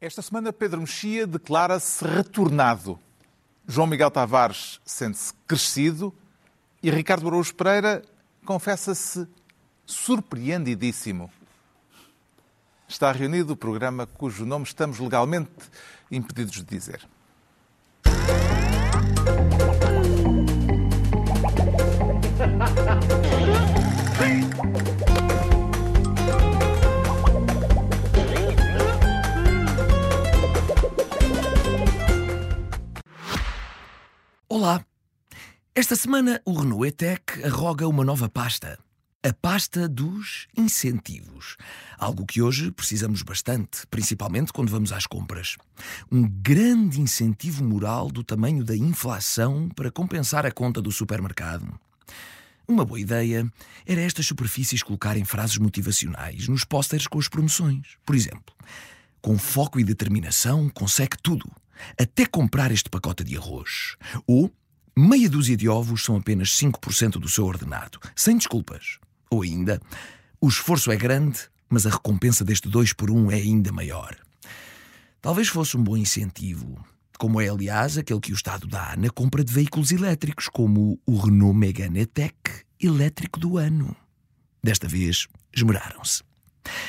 Esta semana, Pedro Mexia declara-se retornado. João Miguel Tavares sente-se crescido e Ricardo Araújo Pereira confessa-se surpreendidíssimo. Está reunido o programa cujo nome estamos legalmente impedidos de dizer. Esta semana o Renault E-Tech arroga uma nova pasta. A pasta dos incentivos. Algo que hoje precisamos bastante, principalmente quando vamos às compras. Um grande incentivo moral do tamanho da inflação para compensar a conta do supermercado. Uma boa ideia era estas superfícies colocarem frases motivacionais nos pósteres com as promoções. Por exemplo, com foco e determinação consegue tudo, até comprar este pacote de arroz. Ou meia dúzia de ovos são apenas 5% do seu ordenado, sem desculpas. Ou ainda, o esforço é grande, mas a recompensa deste 2 por 1 é ainda maior. Talvez fosse um bom incentivo, como é, aliás, aquele que o Estado dá na compra de veículos elétricos, como o Renault Megane E-Tech elétrico do ano. Desta vez, esmeraram-se.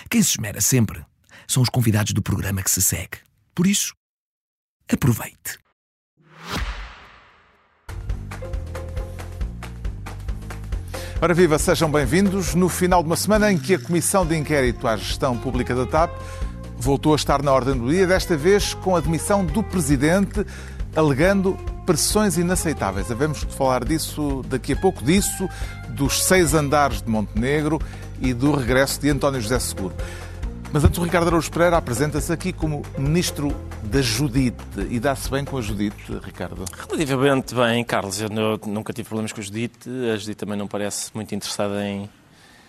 Quem se esmera sempre são os convidados do programa que se segue. Por isso, aproveite. Ora viva, sejam bem-vindos. No final de uma semana em que a Comissão de Inquérito à Gestão Pública da TAP voltou a estar na ordem do dia, desta vez com a demissão do Presidente, alegando pressões inaceitáveis. Havemos de falar disso daqui a pouco, disso, dos seis andares de Montenegro e do regresso de António José Seguro. Mas antes o Ricardo Araújo Pereira apresenta-se aqui como Ministro da Judite. E dá-se bem com a Judite, Ricardo? Relativamente bem, Carlos. Eu nunca tive problemas com a Judite. A Judite também não parece muito interessada em,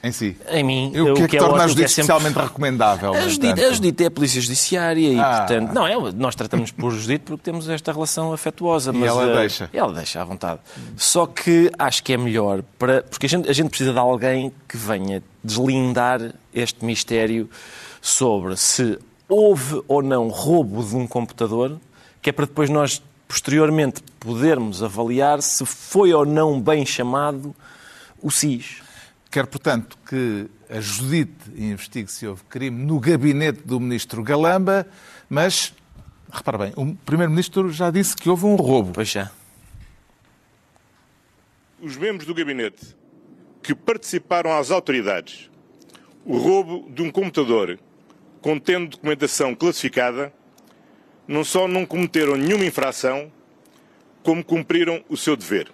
em si? Em mim. O que é que, que é torna a Judite é sempre... especialmente recomendável? A Judite, a Judite, é a Polícia Judiciária e, ah. portanto... Não, é, nós tratamos por Judite porque temos esta relação afetuosa. Mas, e ela uh, deixa? Ela deixa à vontade. Só que acho que é melhor para... Porque a gente, a gente precisa de alguém que venha deslindar este mistério sobre se houve ou não roubo de um computador, que é para depois nós, posteriormente, podermos avaliar se foi ou não bem chamado o SIS. Quer, portanto, que a Judite investigue se houve crime no gabinete do ministro Galamba, mas, repara bem, o primeiro-ministro já disse que houve um roubo. Pois já. Os membros do gabinete que participaram às autoridades o roubo de um computador contendo documentação classificada, não só não cometeram nenhuma infração, como cumpriram o seu dever.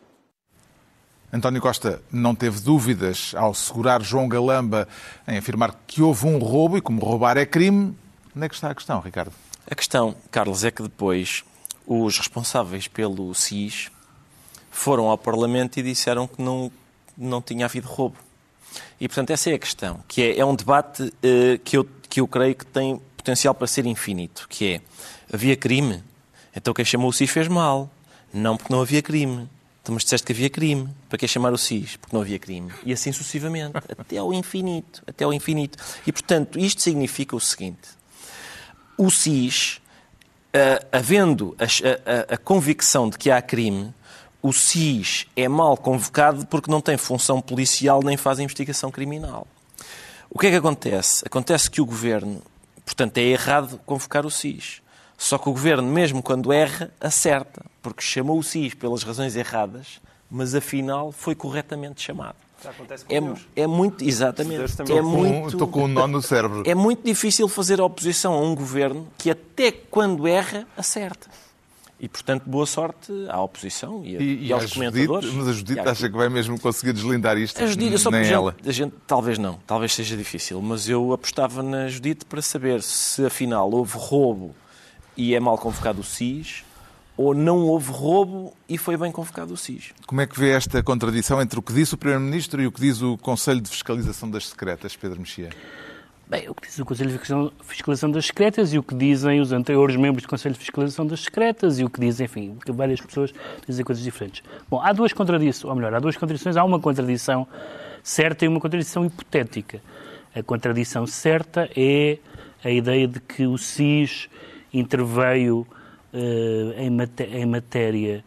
António Costa não teve dúvidas ao segurar João Galamba em afirmar que houve um roubo e como roubar é crime. Onde é que está a questão, Ricardo? A questão, Carlos, é que depois os responsáveis pelo SIS foram ao Parlamento e disseram que não, não tinha havido roubo. E, portanto, essa é a questão, que é, é um debate uh, que, eu, que eu creio que tem potencial para ser infinito, que é, havia crime, então quem chamou o SIS fez mal. Não porque não havia crime. Mas disseste que havia crime. Para que chamar o SIS? Porque não havia crime. E assim sucessivamente. Até ao infinito. Até ao infinito. E, portanto, isto significa o seguinte. O SIS, uh, havendo a, a, a convicção de que há crime, o SIS é mal convocado porque não tem função policial nem faz investigação criminal. O que é que acontece? Acontece que o governo, portanto, é errado convocar o SIS. Só que o governo, mesmo quando erra, acerta, porque chamou o SIS pelas razões erradas, mas afinal foi corretamente chamado. É, é muito, exatamente. É muito, estou com um nó no cérebro. É muito difícil fazer oposição a um governo que até quando erra, acerta. E, portanto, boa sorte à oposição e, a, e, e aos comentadores. Judite, mas a Judite acha que vai mesmo conseguir deslindar isto? A Judite, só Nem gente, ela. A gente, talvez não, talvez seja difícil, mas eu apostava na Judite para saber se afinal houve roubo e é mal convocado o SIS ou não houve roubo e foi bem convocado o SIS. Como é que vê esta contradição entre o que disse o Primeiro-Ministro e o que diz o Conselho de Fiscalização das Secretas, Pedro Mexia? Bem, o que diz o Conselho de Fiscalização das Secretas e o que dizem os anteriores membros do Conselho de Fiscalização das Secretas e o que dizem, enfim, várias pessoas dizem coisas diferentes. Bom, há duas contradições, ou melhor, há duas contradições. Há uma contradição certa e uma contradição hipotética. A contradição certa é a ideia de que o SIS interveio uh, em, maté em, matéria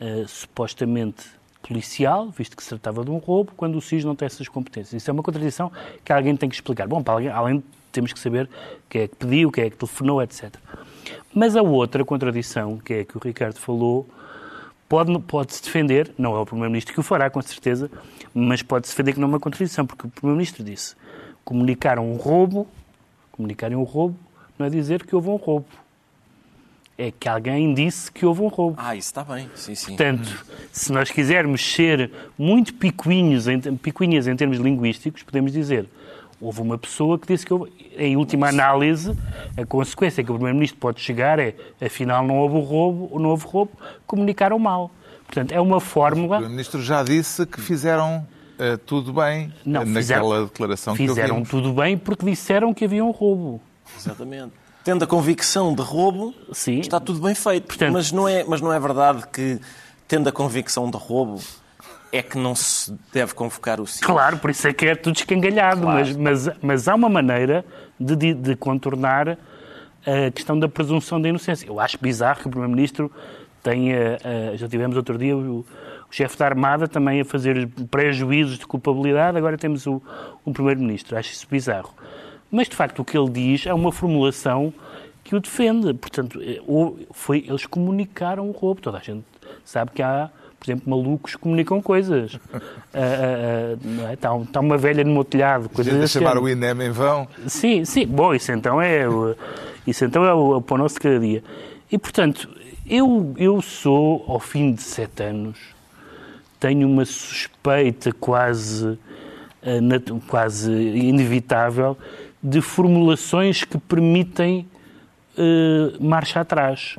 uh, supostamente policial, visto que se tratava de um roubo, quando o SIS não tem essas competências. Isso é uma contradição que alguém tem que explicar. Bom, para alguém, além temos que saber quem é que pediu, quem é que telefonou, etc. Mas a outra contradição, que é a que o Ricardo falou, pode, pode-se defender, não é o Primeiro-Ministro que o fará, com certeza, mas pode-se defender que não é uma contradição, porque o Primeiro-Ministro disse comunicar um roubo, comunicarem um roubo, não é dizer que houve um roubo. É que alguém disse que houve um roubo. Ah, isso está bem. Sim, sim. Portanto, se nós quisermos ser muito picuinhos, picuinhas em termos linguísticos, podemos dizer houve uma pessoa que disse que, houve, em última análise, a consequência que o Primeiro-Ministro pode chegar é, afinal, não houve roubo, não houve roubo, comunicaram mal. Portanto, é uma fórmula... O Primeiro-Ministro já disse que fizeram uh, tudo bem não, naquela fizeram, declaração que Fizeram tudo bem porque disseram que havia um roubo. Exatamente. Tendo a convicção de roubo, Sim. está tudo bem feito. Portanto, mas, não é, mas não é verdade que, tendo a convicção de roubo, é que não se deve convocar o CIO. Claro, por isso é que é tudo escangalhado, claro. mas, mas, mas há uma maneira de, de, de, contornar a questão da presunção da inocência. Eu acho bizarro que o Primeiro-Ministro tenha, já tivemos outro dia o, o chefe da Armada também a fazer pré-juízos de culpabilidade, agora temos o, o Primeiro-Ministro. Acho isso bizarro. Mas, de facto, o que ele diz é uma formulação que o defende. Portanto, é, foi, eles comunicaram o roubo. Toda a gente sabe que há por exemplo, malucos comunicam coisas. uh, uh, é? está, está, uma velha no meu telhado. Coisas a chamar o INEM em vão. Sim, sim. Bom, isso então é o, isso então é o, é o pão nosso de cada dia. E, portanto, eu, eu sou, ao fim de sete anos, tenho uma suspeita quase, quase inevitável de formulações que permitem marcha atrás.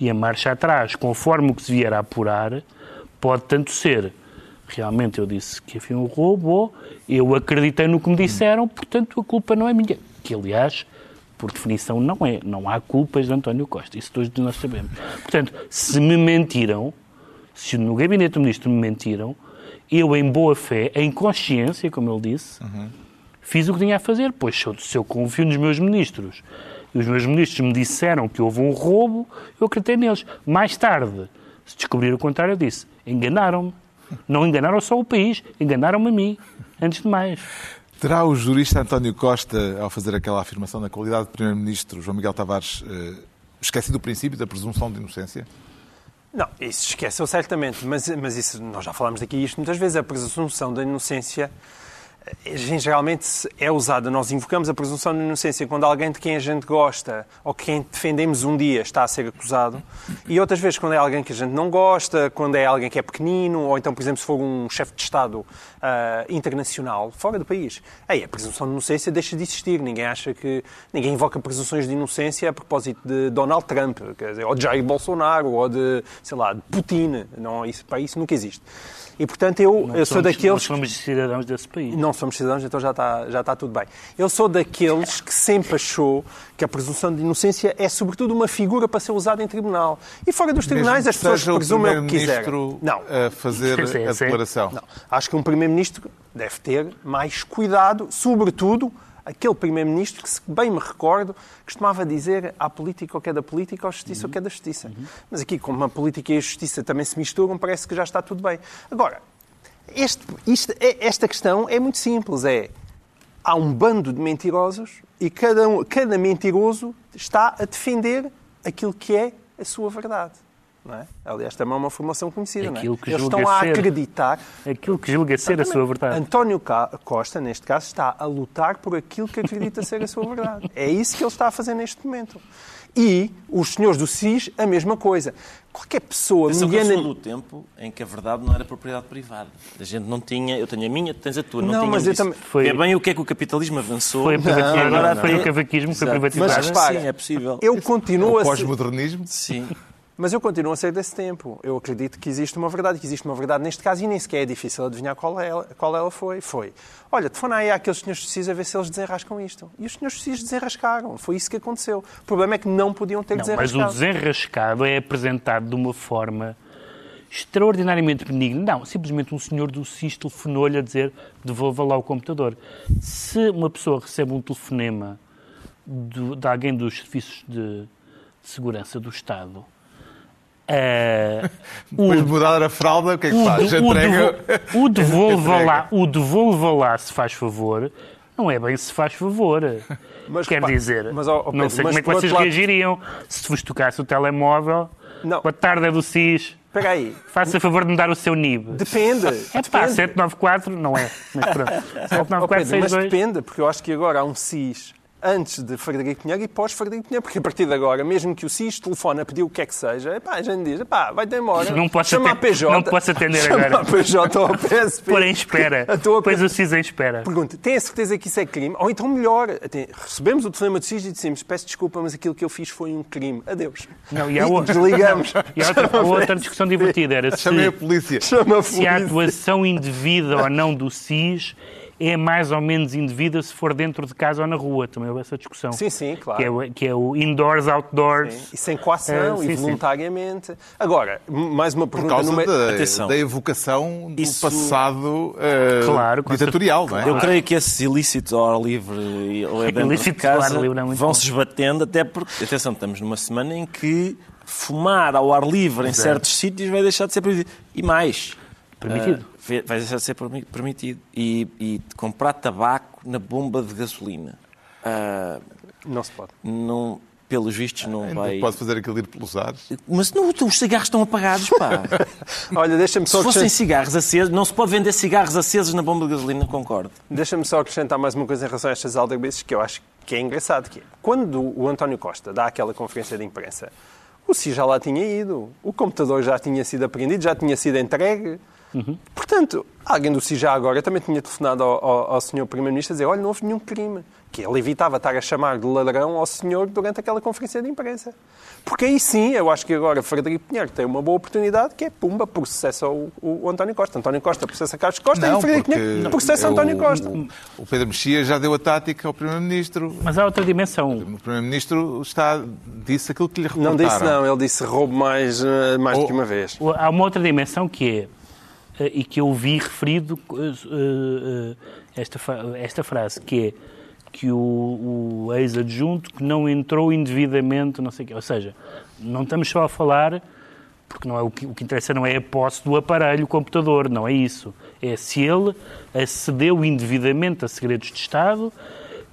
E a marcha atrás, conforme o que se vier a apurar, pode tanto ser realmente eu disse que havia um roubo, eu acreditei no que me disseram, portanto a culpa não é minha. Que, aliás, por definição, não é. Não há culpas de António Costa. Isso todos nós sabemos. Portanto, se me mentiram, se no gabinete do ministro me mentiram, eu, em boa fé, em consciência, como ele disse, uhum. Fiz o que tinha a fazer. Pois se eu, se eu confio nos meus ministros e os meus ministros me disseram que houve um roubo, eu acreditei neles. Mais tarde, se descobrir o contrário, eu disse: enganaram-me. Não enganaram só o país, enganaram-me a mim, antes de mais. Terá o jurista António Costa, ao fazer aquela afirmação na qualidade de Primeiro-Ministro, João Miguel Tavares, eh, esquecido o princípio da presunção de inocência? Não, isso esqueceu certamente, mas, mas isso, nós já falámos daqui isto muitas vezes, a presunção da inocência geralmente é usada, nós invocamos a presunção de inocência quando alguém de quem a gente gosta ou quem defendemos um dia está a ser acusado, e outras vezes quando é alguém que a gente não gosta, quando é alguém que é pequenino, ou então, por exemplo, se for um chefe de Estado uh, internacional, fora do país. Aí a presunção de inocência deixa de existir. Ninguém acha que. Ninguém invoca presunções de inocência a propósito de Donald Trump, quer dizer, ou de Jair Bolsonaro, ou de, sei lá, de Putin. Não, isso, para isso nunca existe. E, portanto, eu, eu sou daqueles... Não somos cidadãos desse país. Não somos cidadãos, então já está, já está tudo bem. Eu sou daqueles que sempre achou que a presunção de inocência é, sobretudo, uma figura para ser usada em tribunal. E fora dos tribunais, as pessoas presumem o que quiserem. Não. a fazer sim, sim, a declaração. Não. Acho que um Primeiro-Ministro deve ter mais cuidado, sobretudo aquele primeiro-ministro que, se bem me recordo, costumava dizer à política o que é da política, à justiça uhum. o que é da justiça. Uhum. Mas aqui, como a política e a justiça também se misturam, parece que já está tudo bem. Agora, este, isto, é, esta questão é muito simples. É, há um bando de mentirosos e cada, um, cada mentiroso está a defender aquilo que é a sua verdade. Não é? Aliás, também é uma formação conhecida. Aquilo que Eles estão a acreditar. Aquilo que julga ser a sua verdade. António Costa, neste caso, está a lutar por aquilo que acredita ser a sua verdade. É isso que ele está a fazer neste momento. E os senhores do SIS, a mesma coisa. Qualquer pessoa Atenção mediana... do tempo em que a verdade não era propriedade privada. A gente não tinha, eu tenho a minha, tens a tua, não, não mas eu também... Foi... É bem o que é que o capitalismo avançou. Foi, não, agora foi o cavaquismo que foi privatizado. Mas repara, sim, é possível. Eu continuo a... Pós-modernismo? Sim. Mas eu continuo a ser desse tempo. Eu acredito que existe uma verdade, que existe uma verdade neste caso e nem sequer é difícil adivinhar qual ela, qual ela foi. Foi, olha, telefona aí àqueles senhores justiça a ver se eles desenrascam isto. E os senhores justiças desenrascaram. Foi isso que aconteceu. O problema é que não podiam ter não, desenrascado. Mas o desenrascado é apresentado de uma forma extraordinariamente benigna. Não, simplesmente um senhor do SIS telefonou-lhe a dizer devolva lá o computador. Se uma pessoa recebe um telefonema de alguém dos serviços de de Segurança do Estado, uh, Depois de mudar a fralda, o que é que o, faz? o, Entrega. o devolva lá, o devolva lá se faz favor, não é bem se faz favor. Mas, Quer pá, dizer, mas, ó, ó, não Pedro, sei mas como é que vocês lado- reagiriam se vos tocasse o telemóvel. Não. Boa tarde, é do SIS. Espera aí. Faça favor de me dar o seu NIB. Depende. É pá, depende. 794 não é. Mas pronto. Ó, Pedro, mas 79462. depende, porque eu acho que agora há um SIS antes de Frederico Pinheiro e pós Frederico Pinheiro, porque a partir de agora, mesmo que o SIS telefone a pedir o que é que seja, epá, a gente diz, epá, vai-te embora. Não posso Chama a PJ. não posso atender chama agora. a PJ ou a PSP. Pôr em espera. A tua Depois o SIS em espera. Pergunta, tem a certeza que isso é crime? Ou então melhor, recebemos o telefonema do SIS e dissemos, peço desculpa, mas aquilo que eu fiz foi um crime. Adeus. Não, e há outra. desligamos. E há outra, outra discussão divertida era se, Chamei a polícia. Chama a se a polícia. atuação indevida ou não do SIS é mais ou menos indevida se for dentro de casa ou na rua. Também houve essa discussão. Sim, sim, claro. Que é, o- que é o indoors, outdoors. E sem coação É, e sim, sim. voluntariamente. Agora, m- mais uma Por pergunta causa no meio. da, Atenção. da evocação do Isso- passado eh, Claro, ditatorial, não é? Eu creio que esses ilícitos ao ar livre e- ou é dentro de casa livre é muito vão se esbatendo, até porque, atenção, estamos numa semana em que fumar ao ar livre em certos sítios vai deixar de ser permitido. E mais, Permitido. ah, vai- deixar de ser permi- permitido. E, e comprar tabaco na bomba de gasolina. ah, Não se pode. não, pelos vistos não Ainda vai... Pode fazer aquilo ir pelos ares. Mas não, os cigarros estão apagados, pá. Olha, deixa-me Se só, fossem acrescentar, cigarros acesos, não se pode vender cigarros acesos na bomba de gasolina, concordo. deixa só acrescentar mais uma coisa em relação a estas aldrabices que eu acho que é engraçado. Que é, quando o António Costa dá aquela conferência de imprensa, o SI já lá tinha ido, o computador já tinha sido apreendido, já tinha sido entregue. Portanto, alguém do já agora também tinha telefonado ao, ao, ao senhor Primeiro-Ministro a dizer olha, não houve nenhum crime. Que ele evitava estar a chamar de ladrão ao senhor durante aquela conferência de imprensa. Porque aí sim, eu acho que agora Frederico Pinheiro tem uma boa oportunidade que é, pumba, processa o, o António Costa. António Costa processa Carlos Costa e Frederico Pinheiro processa o- António Costa. O, o Pedro Mexia já deu a tática ao Primeiro-Ministro. Mas há outra dimensão. O Primeiro-Ministro está, disse aquilo que lhe Não reportaram. disse não, ele disse roubo mais, eh, mais do Oh. que uma vez. Há uma outra dimensão que é, e que eu vi referido eh, eh, esta, esta frase, que é que o, o ex-adjunto que não entrou indevidamente, não sei o quê. Ou seja, não estamos só a falar, porque não é o, que, o que interessa não é a posse do aparelho, o computador, não é isso. É se ele acedeu indevidamente a segredos de Estado,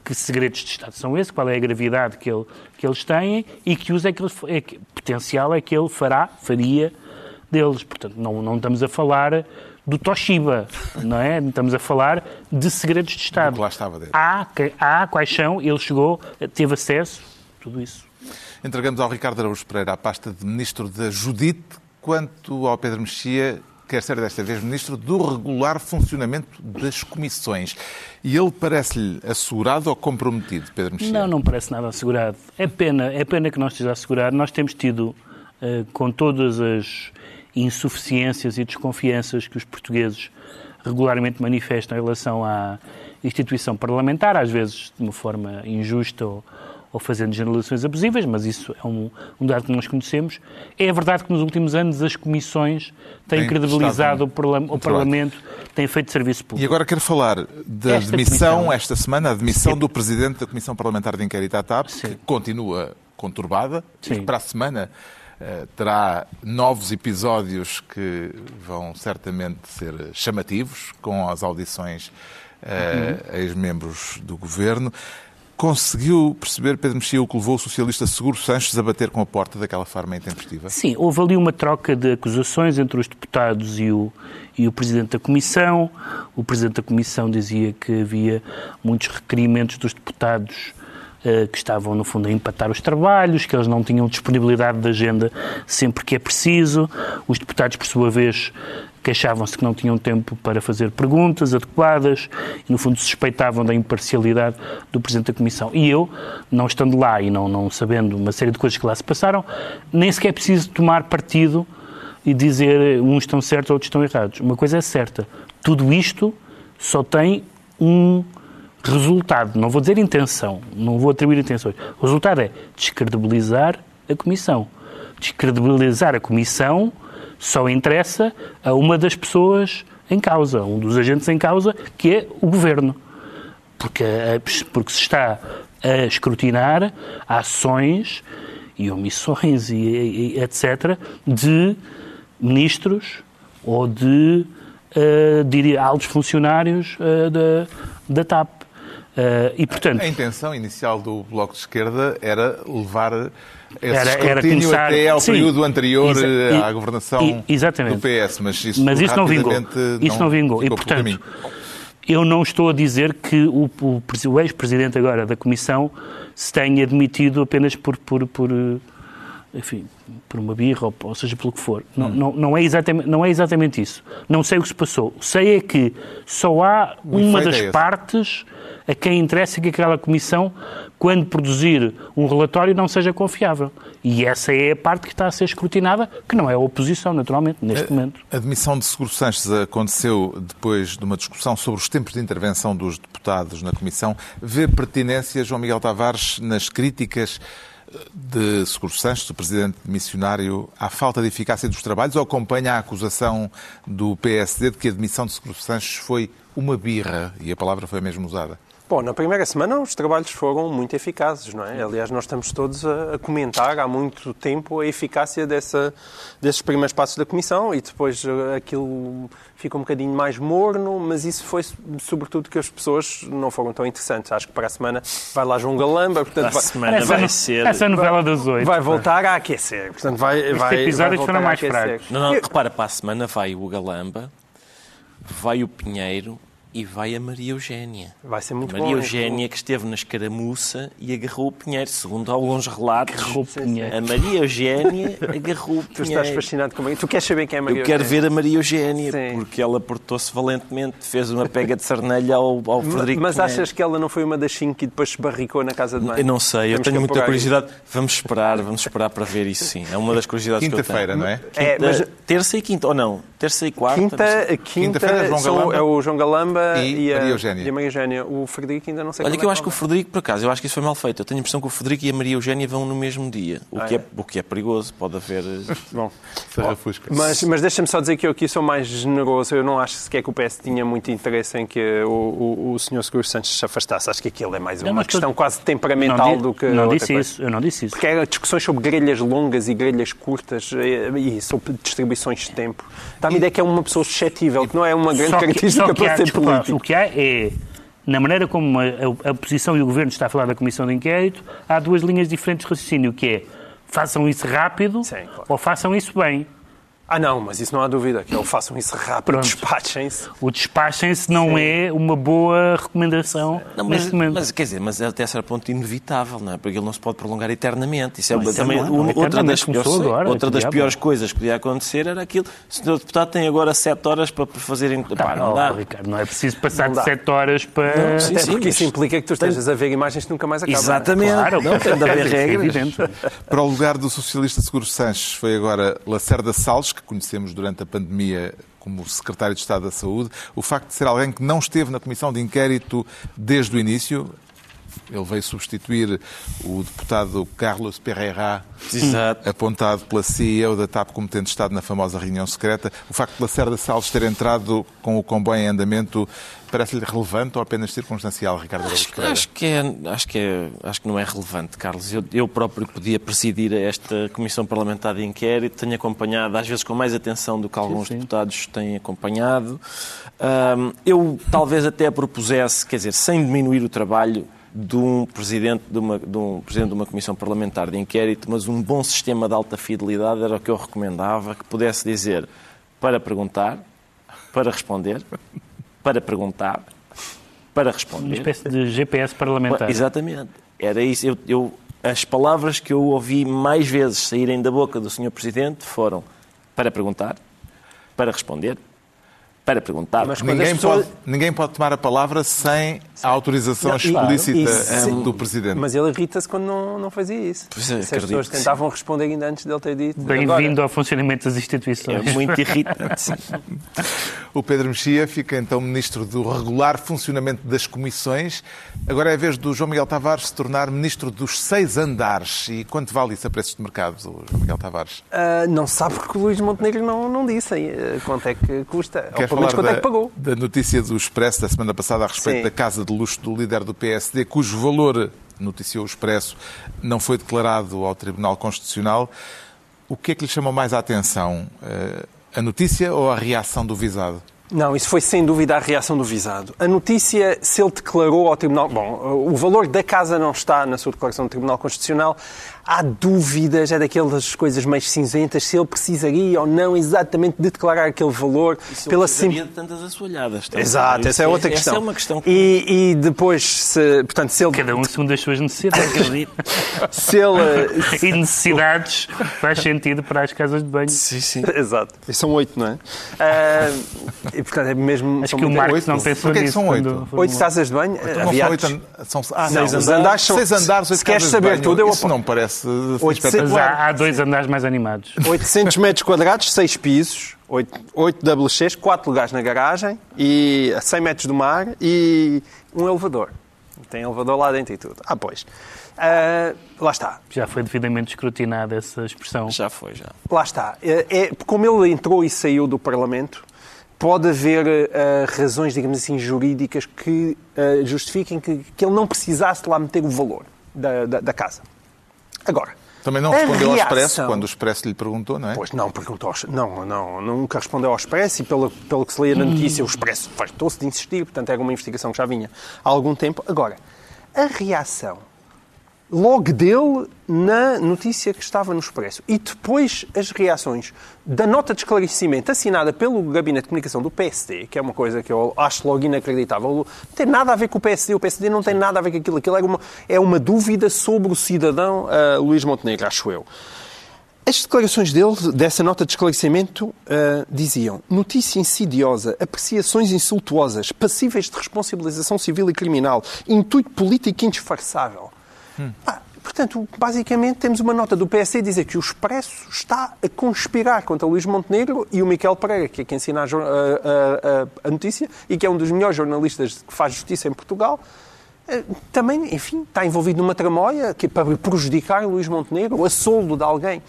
que segredos de Estado são esses, qual é a gravidade que, ele, que eles têm e que uso é que, ele, é que potencial é que ele fará, faria deles. Portanto, não, não estamos a falar do Toshiba, não é? Estamos a falar de segredos de Estado. que lá estava dentro. Há, que- há quais são, ele chegou, teve acesso, tudo isso. Entregamos ao Ricardo Araújo Pereira a pasta de Ministro da Judite, quanto ao Pedro Mexia, quer ser desta vez Ministro do regular funcionamento das comissões. E ele parece-lhe assegurado ou comprometido, Pedro Mexia? Não, não parece nada assegurado. É pena, é pena que não esteja assegurado. Nós temos tido, eh, com todas as insuficiências e desconfianças que os portugueses regularmente manifestam em relação à instituição parlamentar, às vezes de uma forma injusta ou, ou fazendo generalizações abusivas, mas isso é um, um dado que nós conhecemos. É verdade que nos últimos anos as comissões têm Têm credibilizado prestado o, o Parlamento, têm feito serviço E público. agora quero falar da Esta demissão, comissão- esta semana, a demissão do Presidente da Comissão Parlamentar de Inquérito à TAP, que Sim. continua conturbada e Sim. que para a semana terá novos episódios que vão certamente ser chamativos, com as audições eh, a ex-membros do Governo. Conseguiu perceber, Pedro Mexia, o que levou o socialista Seguro Sanches a bater com a porta daquela forma intempestiva? Sim, houve ali uma troca de acusações entre os deputados e o, e o Presidente da Comissão. O Presidente da Comissão dizia que havia muitos requerimentos dos deputados eh, que estavam, no fundo, a empatar os trabalhos, que eles não tinham disponibilidade de agenda sempre que é preciso. Os deputados, por sua vez, queixavam-se que não tinham tempo para fazer perguntas adequadas e, no fundo, suspeitavam da imparcialidade do Presidente da Comissão. E eu, não estando lá e não, não sabendo uma série de coisas que lá se passaram, nem sequer preciso tomar partido e dizer uns estão certos, outros estão errados. Uma coisa é certa, tudo isto só tem um resultado, não vou dizer intenção, não vou atribuir intenções. O resultado é descredibilizar a Comissão. Descredibilizar a Comissão só interessa a uma das pessoas em causa, um dos agentes em causa, que é o Governo. Porque, porque se está a escrutinar ações e omissões e, e etc. de ministros ou de, uh, diria, altos funcionários uh, da, da TAP. Uh, e, portanto, a intenção inicial do Bloco de Esquerda era levar esse Era- era começar- até ao Sim. período anterior Exa- eh, à governação e- do PS, mas isso, Mas isso não vingou. Isso não vingou. E, portanto, eu não estou a dizer que o, o o ex-presidente agora da Comissão se tenha demitido apenas por, por, por, eh, enfim, por uma birra, ou, ou seja, pelo que for. Não, Hum. não, não, é exatamente, não é exatamente isso. Não sei o que se passou. Sei é que só há O uma efeito das é partes a quem interessa que aquela Comissão, quando produzir um relatório, não seja confiável. E essa é a parte que está a ser escrutinada, que não é a oposição, naturalmente, neste momento. A demissão de Seguro Sanches aconteceu depois de uma discussão sobre os tempos de intervenção dos deputados na Comissão. Vê pertinência, João Miguel Tavares, nas críticas de Seguro Sanches, do presidente missionário, à falta de eficácia dos trabalhos ou acompanha a acusação do PSD de que a demissão de Seguro Sanches foi uma birra, e a palavra foi mesmo usada? Bom, na primeira semana os trabalhos foram muito eficazes, não é? Aliás, nós estamos todos a, a comentar há muito tempo a eficácia dessa, desses primeiros passos da Comissão e depois eh, aquilo fica um bocadinho mais morno, mas isso foi sobretudo que as pessoas não foram tão interessantes. Acho que para a semana vai lá João Galamba, portanto A vai, semana Essa, vai ser. essa novela das oito. vai voltar a aquecer. Portanto, vai, vai, episódios foram mais fracos. Não, não, repara, para a semana vai o Galamba, vai o Pinheiro e vai a Maria Eugénia. Vai ser muito Maria bom. Eugénia que esteve na escaramuça e agarrou o Pinheiro. Segundo alguns relatos, Agarrou o Pinheiro. a Maria Eugénia agarrou o Tu estás Pinheiro. fascinado comigo. Tu queres saber quem é a Maria Eu quero Eugénia? ver a Maria Eugénia, Sim. porque ela portou-se valentemente, fez uma pega de sarnelha ao, ao Frederico Mas Pinheiro. achas que ela não foi uma das cinco que depois se barricou na casa de mãe? Eu não sei, eu Temos que tenho muita curiosidade. Vamos esperar, vamos esperar para ver isso sim. É uma das curiosidades que eu tenho. Quinta-feira, não é? É, Quinta- mas Terça e quinta, ou não? Terça e quarta? quinta, quinta, é Galamba é o João Galamba e e, a, Maria Eugénia. e a Maria Eugénia. O Frederico ainda não sei Olha que eu é acho que o. Frederico, por acaso, eu acho que isso foi mal feito. Eu tenho a impressão que o Frederico e a Maria Eugénia vão no mesmo dia. O, Ah, que, é? é? o que é perigoso. Pode haver... eh, Bom, mas, mas deixa-me só dizer que eu aqui sou mais generoso. Eu não acho sequer que o PS tinha muito interesse em que o, o, o Sr. Seguro Sanches se afastasse. Acho que aquilo é mais Não, uma tu- questão quase temperamental di- do que Não outra disse coisa. isso, eu não disse isso. Porque era discussões sobre grelhas longas e grelhas curtas eh, e sobre distribuições de tempo. Dá-me a ideia que é uma pessoa suscetível, que não é uma grande Só que, característica só que há, para ser político. o que há é, na maneira como a, a- a oposição e o governo está a falar da comissão de inquérito, há duas linhas diferentes de raciocínio, que é façam isso rápido Sim, claro. ou façam isso bem. Ah, não, mas isso não há dúvida, que eles façam isso rápido, despachem-se. O despachem-se não é uma boa recomendação Não, mas, neste momento. mas, quer dizer, mas até certo ponto inevitável, não é? Porque ele não se pode prolongar eternamente. Isso é Não, isso também não, não, uma- outra eternamente das, sei, agora, outra das piores coisas que podia acontecer era aquilo. O senhor deputado tem agora sete horas para fazerem. Tá, Pá, não oh, dá. Ricardo, não é preciso passar Não de. 7 horas para. Sim, Até sim, porque isso implica que tu estejas a ver imagens que nunca mais acabam. Exatamente. Claro, não tem de haver é regras. Para o lugar do socialista Seguro Sanches foi agora Lacerda Salles, que conhecemos durante a pandemia como secretário de Estado da Saúde. O facto de ser alguém que não esteve na comissão de inquérito desde o início, ele veio substituir o deputado Carlos Pereira, Exato. apontado pela CEO da TAP como tendo estado na famosa reunião secreta. O facto de Lacerda Salles ter entrado com o comboio em andamento parece-lhe relevante ou apenas circunstancial, Ricardo Araújo Acho, Pereira? acho que é, acho, que é, acho que não é relevante, Carlos. Eu, eu próprio podia presidir esta Comissão Parlamentar de Inquérito, tenho acompanhado, às vezes com mais atenção do que alguns sim. deputados têm acompanhado. Ahm, eu talvez até propusesse, quer dizer, sem diminuir o trabalho de um presidente de uma, de um presidente de uma comissão parlamentar de inquérito, mas um bom sistema de alta fidelidade era o que eu recomendava, que pudesse dizer para perguntar, para responder, para perguntar, para Uma responder. espécie de GPS parlamentar. Exatamente. Era isso. Eu, eu- as palavras que eu ouvi mais vezes saírem da boca do Sr. Presidente foram para perguntar, para responder, para perguntar. Mas Ninguém, as pessoas- pode, ninguém pode tomar a palavra sem a autorização Não, explícita eh, do Presidente. Mas ele irrita-se quando não, não fazia isso. Pois é, Se as pessoas que sim. tentavam responder ainda antes dele ter dito. Bem-vindo ao funcionamento das instituições. É muito irritante. O Pedro Mexia fica então Ministro do regular funcionamento das comissões. Agora é a vez do João Miguel Tavares se tornar Ministro dos seis andares. E quanto vale isso a preços de mercado, João Miguel Tavares? ah, não sabe porque o Luís Montenegro não, não disse eh, quanto é que custa. Ou Quer pelo menos quanto é da, que pagou. da notícia do Expresso da semana passada a respeito Sim. da casa de luxo do líder do PSD, cujo valor noticiou o Expresso, não foi declarado ao Tribunal Constitucional. O que é que lhe chamou mais a atenção? Eh, a notícia ou a reação do visado? Não, isso foi sem dúvida a reação do visado. A notícia, se ele declarou ao Tribunal. Bom, o valor da casa não está na sua declaração do Tribunal Constitucional há dúvidas, é daquelas coisas mais cinzentas, se ele precisaria ou não exatamente de declarar aquele valor se pela sim... de tantas assoalhadas. Exato, essa é outra questão. Essa é uma questão. Que... E, e, depois, se, portanto, se ele... Cada um segundo as suas necessidades, se ele... e necessidades faz sentido para as casas de banho. Sim, sim. Exato. E são oito, não é? Uh, e, portanto, é mesmo... Acho que o Marcos não pensou nisso. que são oito? Oito casas de banho? Então, não são oito... São... Ah, não, seis andares. São... Seis andares, oito se queres saber tudo, eu... Isso não parece parece 800, há, há, dois andares mais animados. 800 metros quadrados, 6 pisos, 8, 8 WCs, 4 lugares na garagem, e a 100 metros do mar e um elevador. Tem elevador lá dentro e tudo. Ah, pois. Uh, lá está. Já foi devidamente escrutinada essa expressão. Já foi, já. Lá está. É, é, como ele entrou e saiu do Parlamento, pode haver uh, razões, digamos assim, jurídicas que uh, justifiquem que, que ele não precisasse lá meter o valor da, da, da casa. Agora, também não respondeu reação... ao Expresso quando o Expresso lhe perguntou, não é? Pois não, perguntou. Não, não, nunca respondeu ao Expresso e pelo, pelo que se lê na notícia, o Expresso fartou-se de insistir, portanto era uma investigação que já vinha há algum tempo. Agora, a reação logo dele na notícia que estava no Expresso. E depois as reações da nota de esclarecimento assinada pelo Gabinete de Comunicação do PSD, que é uma coisa que eu acho logo inacreditável. Não tem nada a ver com o PSD. O PSD não tem nada a ver com aquilo. Aquilo é uma, é uma dúvida sobre o cidadão uh, Luís Montenegro, acho eu. As declarações dele, dessa nota de esclarecimento, uh, diziam notícia insidiosa, apreciações insultuosas, passíveis de responsabilização civil e criminal, intuito político indisfarçável. Hum. Ah, portanto, basicamente temos uma nota do PSD dizer que o Expresso está a conspirar contra Luís Montenegro e o Miquel Pereira, que é quem ensina a, a, a, a notícia e que é um dos melhores jornalistas que faz justiça em Portugal, eh, também, enfim, está envolvido numa tramóia que é para prejudicar Luís Montenegro, a soldo de alguém.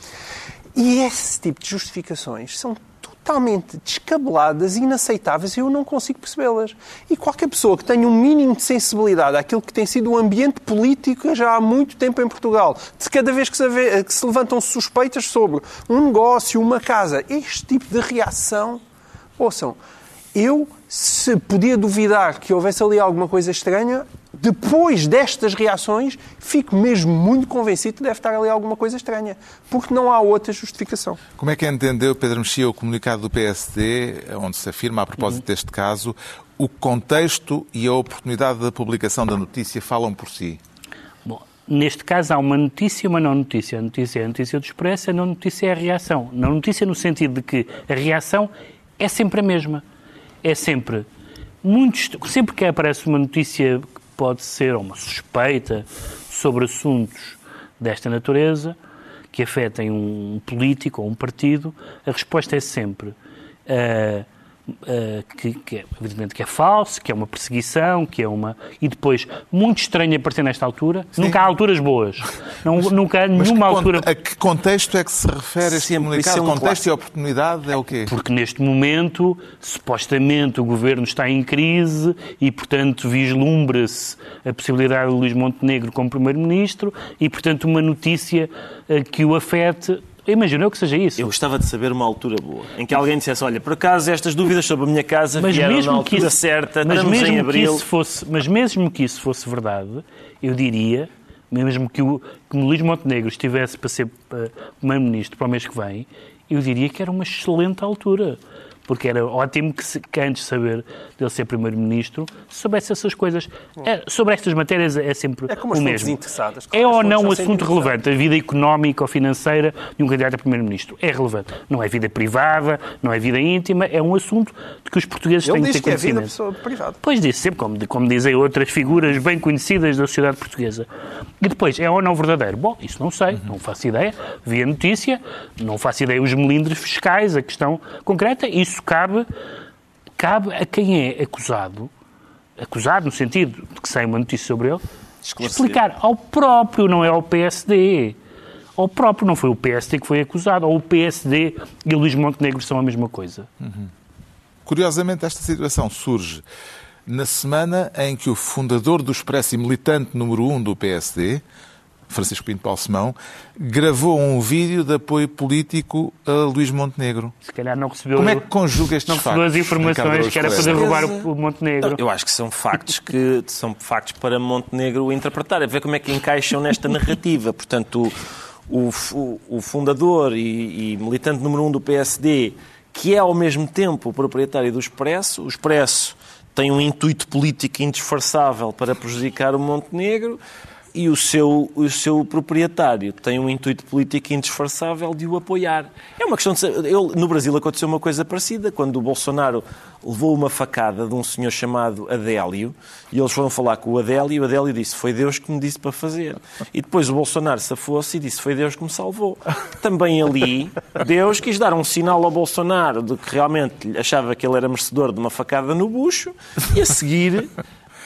E esse tipo de justificações são totalmente descabeladas, inaceitáveis, e eu não consigo percebê-las. E qualquer pessoa que tenha um mínimo de sensibilidade àquilo que tem sido o ambiente político já há muito tempo em Portugal, de cada vez que se, vê, que se levantam suspeitas sobre um negócio, uma casa, este tipo de reação, ouçam, eu, se podia duvidar que houvesse ali alguma coisa estranha, depois destas reações, fico mesmo muito convencido que deve estar ali alguma coisa estranha, porque não há outra justificação. Como é que entendeu, Pedro Mexia, o comunicado do PSD, onde se afirma, a propósito uhum. deste caso, o contexto e a oportunidade da publicação da notícia falam por si? Bom, neste caso há uma notícia e uma não notícia. A notícia é a notícia do Expresso, a não notícia é a reação. Não notícia no sentido de que a reação é sempre a mesma. É sempre muito, sempre que aparece uma notícia pode ser uma suspeita sobre assuntos desta natureza que afetem um político ou um partido, a resposta é sempre uh, Uh, que, que, é, evidentemente que é falso, que é uma perseguição, que é uma. E depois, muito estranho aparecer nesta altura. Sim. Nunca há alturas boas. Não, nunca há nenhuma altura. A que contexto é que se refere este comunicado? É um contexto clássico. e oportunidade é o quê? Porque neste momento, supostamente, o governo está em crise e, portanto, vislumbra-se a possibilidade de Luís Montenegro como Primeiro-Ministro e, portanto, uma notícia uh, que o afete Imaginou que seja isso. Eu gostava de saber uma altura boa, em que alguém dissesse, olha, por acaso estas dúvidas sobre a minha casa mas vieram mesmo na altura que isso, certa, mas mesmo em abril... Que isso fosse, mas mesmo que isso fosse verdade, eu diria, mesmo que o, que o Luís Montenegro estivesse para ser uh, primeiro-ministro para o mês que vem, eu diria que era uma excelente altura porque era ótimo que, se, que antes de saber dele ser Primeiro-Ministro, soubesse essas coisas. É, sobre estas matérias é sempre é como o mesmo. É ou não um assunto relevante a vida económica ou financeira de um candidato a Primeiro-Ministro? É relevante. Não é vida privada, não é vida íntima, é um assunto de que os portugueses Ele têm que ter conhecimento. Diz que é vida privada. Pois disse sempre, como, como dizem outras figuras bem conhecidas da sociedade portuguesa. E depois, é ou não verdadeiro? Bom, isso não sei, não faço ideia. Vi a notícia, não faço ideia os melindres fiscais, a questão concreta, isso isso cabe, cabe a quem é acusado, acusado no sentido de que sai uma notícia sobre ele, explicar ao próprio, não é ao PSD. Ao próprio, não foi o PSD que foi acusado, ou o PSD e Luís Montenegro são a mesma coisa. Uhum. Curiosamente, esta situação surge na semana em que o fundador do Expresso e militante número um do PSD, Francisco Pinto Balsemão, gravou um vídeo de apoio político a Luís Montenegro. Se calhar não recebeu, Como é que conjuga estes não recebeu factos? as informações que era para derrubar o o Montenegro. Eu acho que são factos que são factos para Montenegro interpretar, a ver como é que encaixam nesta narrativa. Portanto, o, o- o fundador e, e militante número um do PSD, que é ao mesmo tempo o proprietário do Expresso, o Expresso tem um intuito político indisfarçável para prejudicar o Montenegro. E o seu, o seu proprietário tem um intuito político indisfarçável de o apoiar. É uma questão de. Eu, no Brasil aconteceu uma coisa parecida, quando o Bolsonaro levou uma facada de um senhor chamado Adélio, e eles foram falar com o Adélio, e o Adélio disse: Foi Deus que me disse para fazer. E depois o Bolsonaro safou-se e disse: Foi Deus que me salvou. Também ali, Deus quis dar um sinal ao Bolsonaro de que realmente achava que ele era merecedor de uma facada no bucho, e a seguir.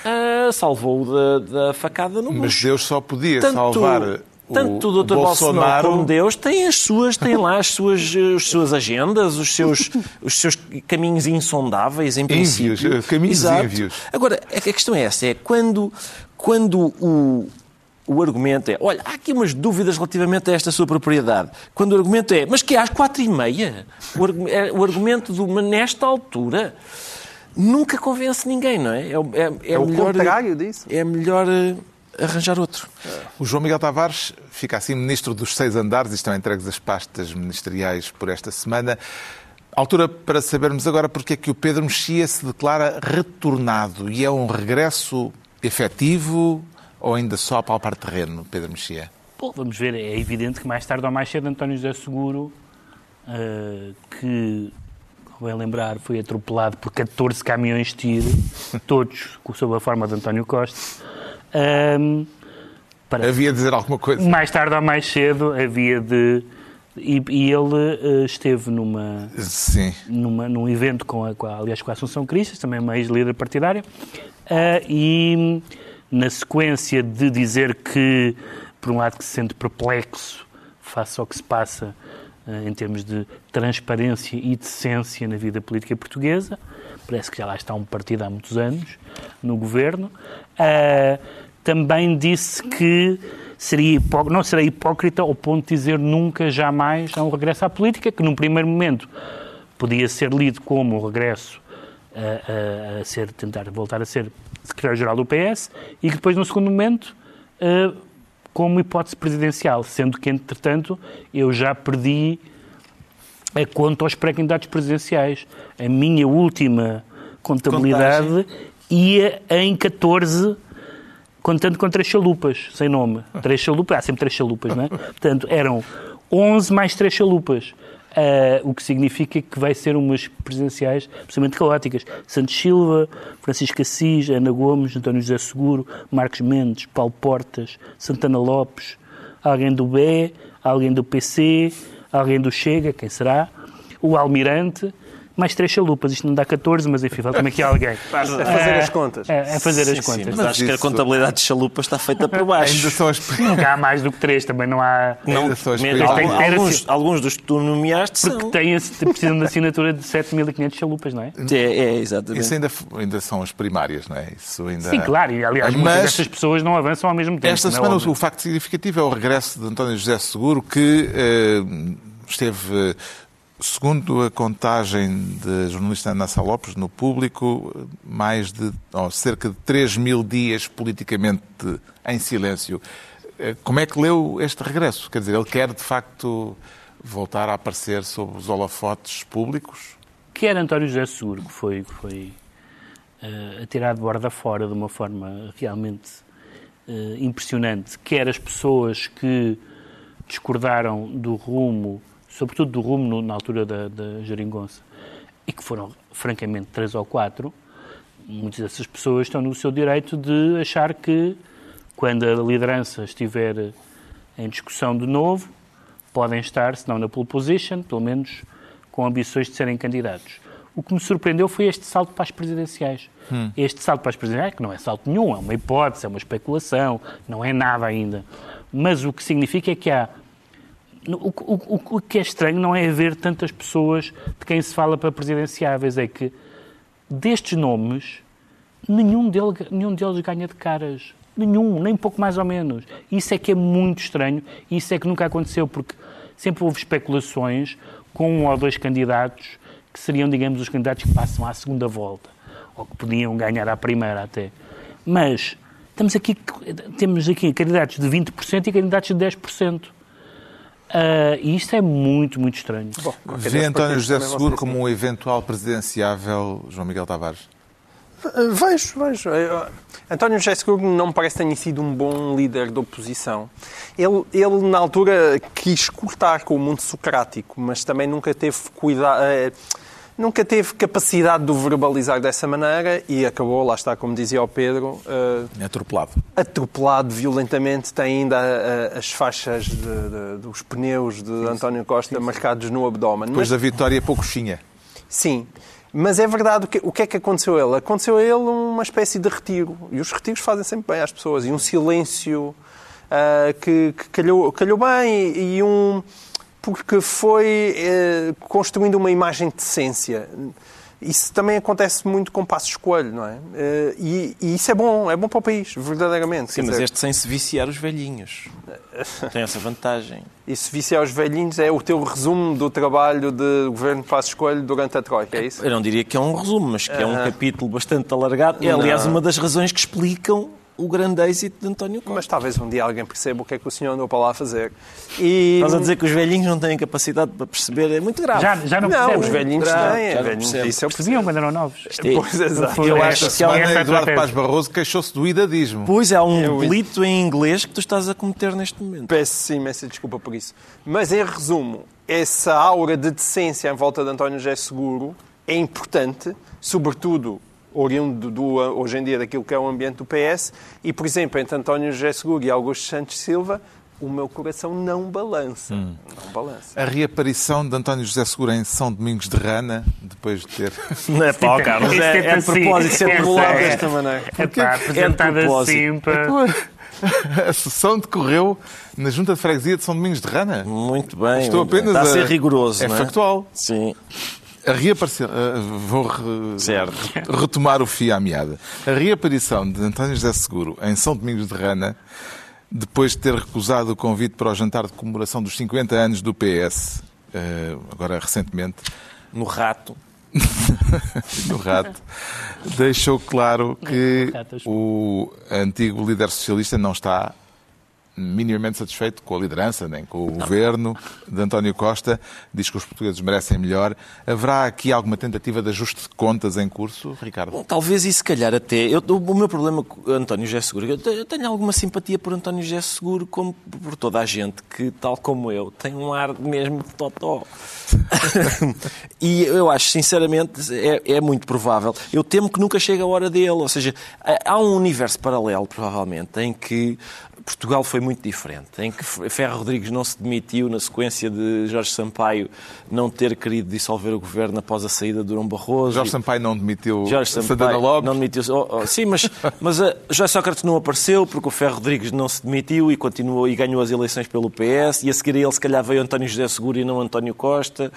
Ah, salvou-o da, da facada no. Mas Deus só podia salvar o tanto o Dr. Bolsonaro Bolsonaro como Deus tem as suas, tem lá as suas, eh, as suas agendas, os seus, os seus caminhos insondáveis, em Envios, princípio. eh, caminhos Exato. envios. Agora, a questão é essa, é quando, quando o, o argumento é, olha, há aqui umas dúvidas relativamente a esta sua propriedade. Quando o argumento é, mas que é às quatro e meia? O, o argumento uma, nesta altura, nunca convence ninguém, não é? É, o- é, é É o melhor, contrário disso. É melhor eh, arranjar outro. O João Miguel Tavares fica assim ministro dos seis andares e estão entregues as pastas ministeriais por esta semana. Altura para sabermos agora porque é que o Pedro Mexia se declara retornado e é um regresso efetivo ou ainda só a palpar terreno, Pedro Mexia? Bom, vamos ver, é evidente que mais tarde ou mais cedo António José Seguro, eh, que, bem lembrar, foi atropelado por 14 caminhões de tiro, todos sob a forma de António Costa, ehm, para Havia de dizer alguma coisa. mais tarde ou mais cedo havia de... E, e ele eh, esteve numa, Sim. numa, num evento com a, com a- aliás, com a Assunção Cristas, também uma ex-líder partidária, ah, e na sequência de dizer que, por um lado, que se sente perplexo face ao que se passa em termos de transparência e decência na vida política portuguesa, parece que já lá está um partido há muitos anos no governo, ah, também disse que seria não será hipócrita ao ponto de dizer nunca, jamais há um regresso à política, que num primeiro momento podia ser lido como o regresso a, a- a ser, tentar voltar a ser secretário-geral do PS e que depois, no segundo momento, eh, como hipótese presidencial, sendo que, entretanto, eu já perdi a conta aos pré-candidatos presidenciais. A minha última contabilidade ia em 14 contando com três chalupas, sem nome. Três chalupas, há sempre três chalupas, não é? Portanto, eram 11 mais três chalupas. Ah, o que significa que vai ser umas presidenciais absolutamente caóticas. Santos Silva, Francisco Assis, Ana Gomes, António José Seguro, Marcos Mendes, Paulo Portas, Santana Lopes, alguém do BE, alguém do PC, alguém do Chega, quem será? O Almirante, mais três chalupas. Isto não dá 14, mas enfim, falta-me aqui alguém. Estás a fazer as contas. É, é fazer Sim, as sim, contas. mas acho que a isso- contabilidade de chalupa está feita por baixo. Ainda são as... Nunca há mais do que três, também não há. Não, Ainda são as mesmo, primeiras. alguns, assim- alguns dos que tu nomeaste Porque são. têm, precisam de assinatura de 7.500 chalupas, não é? É, é, exatamente. Isso ainda, ainda são as primárias, não é? Isso ainda... Sim, claro, e aliás, muitas Mas- destas pessoas não avançam ao mesmo tempo. Esta é semana óbvio. o facto significativo é o regresso de António José Seguro, que eh, esteve, eh, segundo a contagem da jornalista Ana Lopes, no público, mais de oh, cerca de 3 mil dias politicamente em silêncio. Eh, Como é que leu este regresso? Quer dizer, ele quer de facto voltar a aparecer sob os holofotes públicos? Quer António José Seguro, que foi, que foi eh, atirado de borda fora de uma forma realmente eh, impressionante, quer as pessoas que discordaram do rumo, sobretudo do rumo no- na altura da, da Jeringonça, e que foram, francamente, três ou quatro, muitas dessas pessoas estão no seu direito de achar que, quando a liderança estiver em discussão de novo, podem estar, se não na pole position, pelo menos com ambições de serem candidatos. O que me surpreendeu foi este salto para as presidenciais. Este salto para as presidenciais, que não é salto nenhum, é uma hipótese, é uma especulação, não é nada ainda. Mas o que significa é que há. O, o- o- que é estranho não é haver tantas pessoas de quem se fala para presidenciáveis, é que destes nomes, nenhum, dele, nenhum deles ganha de caras. Nenhum, nem pouco mais ou menos. Isso é que é muito estranho isso é que nunca aconteceu, porque sempre houve especulações com um ou dois candidatos que seriam, digamos, os candidatos que passam à segunda volta, ou que podiam ganhar à primeira até. Mas estamos aqui, temos aqui candidatos de 20% e candidatos de 10%. Uh, e isto é muito, muito estranho. Bom, Vê António José Seguro como um eventual presidenciável João Miguel Tavares? Vejo, vejo. António José Seguro não me parece que tenha sido um bom líder da oposição. Ele, ele, na altura, quis cortar com o mundo socrático, mas também nunca teve cuidado. Nunca teve capacidade de o verbalizar dessa maneira e acabou, lá está, como dizia o Pedro... Uh, atropelado. Atropelado violentamente. Tem ainda uh, as faixas de, de, dos pneus de sim, António Costa sim, marcados no abdômen. Depois Mas, da vitória, pouco chinha. Sim. Mas é verdade, o que, o que é que aconteceu a ele? Aconteceu a ele uma espécie de retiro. E os retiros fazem sempre bem às pessoas. E um silêncio uh, que, que calhou, calhou bem e, e um porque foi eh, construindo uma imagem de decência. Isso também acontece muito com Passos Coelho, não é? Eh, e, e, isso é bom, é bom para o país, verdadeiramente. Sim, mas dizer... este sem se viciar os velhinhos. Tem essa vantagem. E se viciar os velhinhos é o teu resumo do trabalho do governo de Passos Coelho durante a Troika, é isso? Eu não diria que é um resumo, mas que é um capítulo bastante alargado. É, aliás, uma das razões que explicam o grande êxito de António Costa. Mas talvez um dia alguém perceba o que é que o senhor andou para lá fazer. E... Estás a dizer que os velhinhos não têm capacidade para perceber, é muito grave. Já, já não, não os velhinhos têm. Já velhinhos, isso eu percebiam quando eram novos. É, pois, exato. Eu acho que há Eduardo Paz Barroso queixou-se do idadismo. Pois, há um delito em inglês que tu estás a cometer neste momento. Peço imensa desculpa por isso. Mas, em resumo, essa aura de decência em volta de António José Seguro é importante, sobretudo oriundo do, hoje em dia daquilo que é o ambiente do PS, e, por exemplo, entre António José Seguro e Augusto Santos Silva, o meu coração não balança. Hum. Não balança. A reaparição de António José Seguro em São Domingos de Rana, depois de ter. Não é pá, Carlos, é, é, é de propósito ser regulado desta maneira. É, pá, apresentado é assim para. A sessão decorreu na Junta de Freguesia de São Domingos de Rana. Muito bem. Estou apenas Está a ser rigoroso. É, é factual. Sim. A reaparição. Uh, vou re, retomar o fio à meada. A reaparição de António José Seguro em São Domingos de Rana, depois de ter recusado o convite para o jantar de comemoração dos 50 anos do PS, uh, eh, agora recentemente. No rato. no rato, deixou claro que o antigo líder socialista não está minimamente satisfeito com a liderança, nem com o Não. governo de António Costa, diz que os portugueses merecem melhor. Haverá aqui alguma tentativa de ajuste de contas em curso, Ricardo? Bom, talvez e se calhar até. Eu, o meu problema com António José Seguro, eu tenho alguma simpatia por António José Seguro, como por toda a gente que, tal como eu, tem um ar mesmo de totó. e eu acho, sinceramente, é, é muito provável. Eu temo que nunca chegue a hora dele. Ou seja, há um universo paralelo, provavelmente, em que Portugal foi muito diferente, em que Ferro Rodrigues não se demitiu na sequência de Jorge Sampaio não ter querido dissolver o governo após a saída de Durão Barroso. Jorge Sampaio não demitiu Jorge Sampaio Lopes. Não demitiu, oh, oh, sim, mas, mas uh, José Sócrates não apareceu porque o Ferro Rodrigues não se demitiu e continuou e ganhou as eleições pelo PS e a seguir a ele se calhar veio António José Seguro e não António Costa.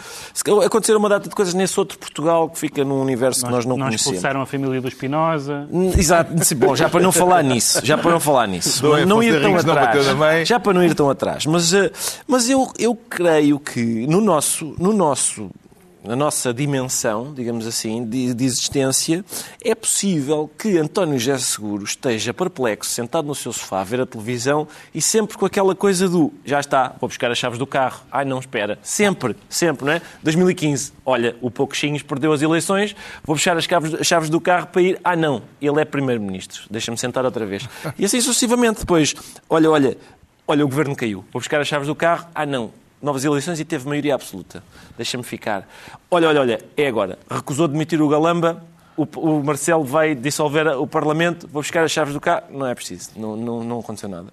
Aconteceram uma data de coisas nesse outro Portugal que fica num universo nós, que nós não, nós conhecemos. expulsaram a família do Espinosa. Exato, bom, já para não falar nisso, já para não falar nisso. Não, não ir tão atrás. Já para não ir tão atrás. Mas, eh, mas eu, eu creio que no nosso, no nosso na nossa dimensão, digamos assim, de, de, existência, é possível que António José Seguro esteja perplexo, sentado no seu sofá, a ver a televisão e sempre com aquela coisa do já está, vou buscar as chaves do carro. Ai, não, espera. Sempre, sempre, não é? 2015, olha, o Pouquinhos perdeu as eleições, vou buscar as chaves, as chaves do carro para ir. Ah, não, ele é primeiro-ministro, deixa-me sentar outra vez. E assim sucessivamente. Depois, olha, olha, olha, o governo caiu, vou buscar as chaves do carro. Ah, não, novas eleições e teve maioria absoluta. Deixa-me ficar. Olha, olha, olha, é agora. Recusou demitir o Galamba, o, o, Marcelo vai dissolver o Parlamento, vou buscar as chaves do carro. Não é preciso, não, não, não aconteceu nada.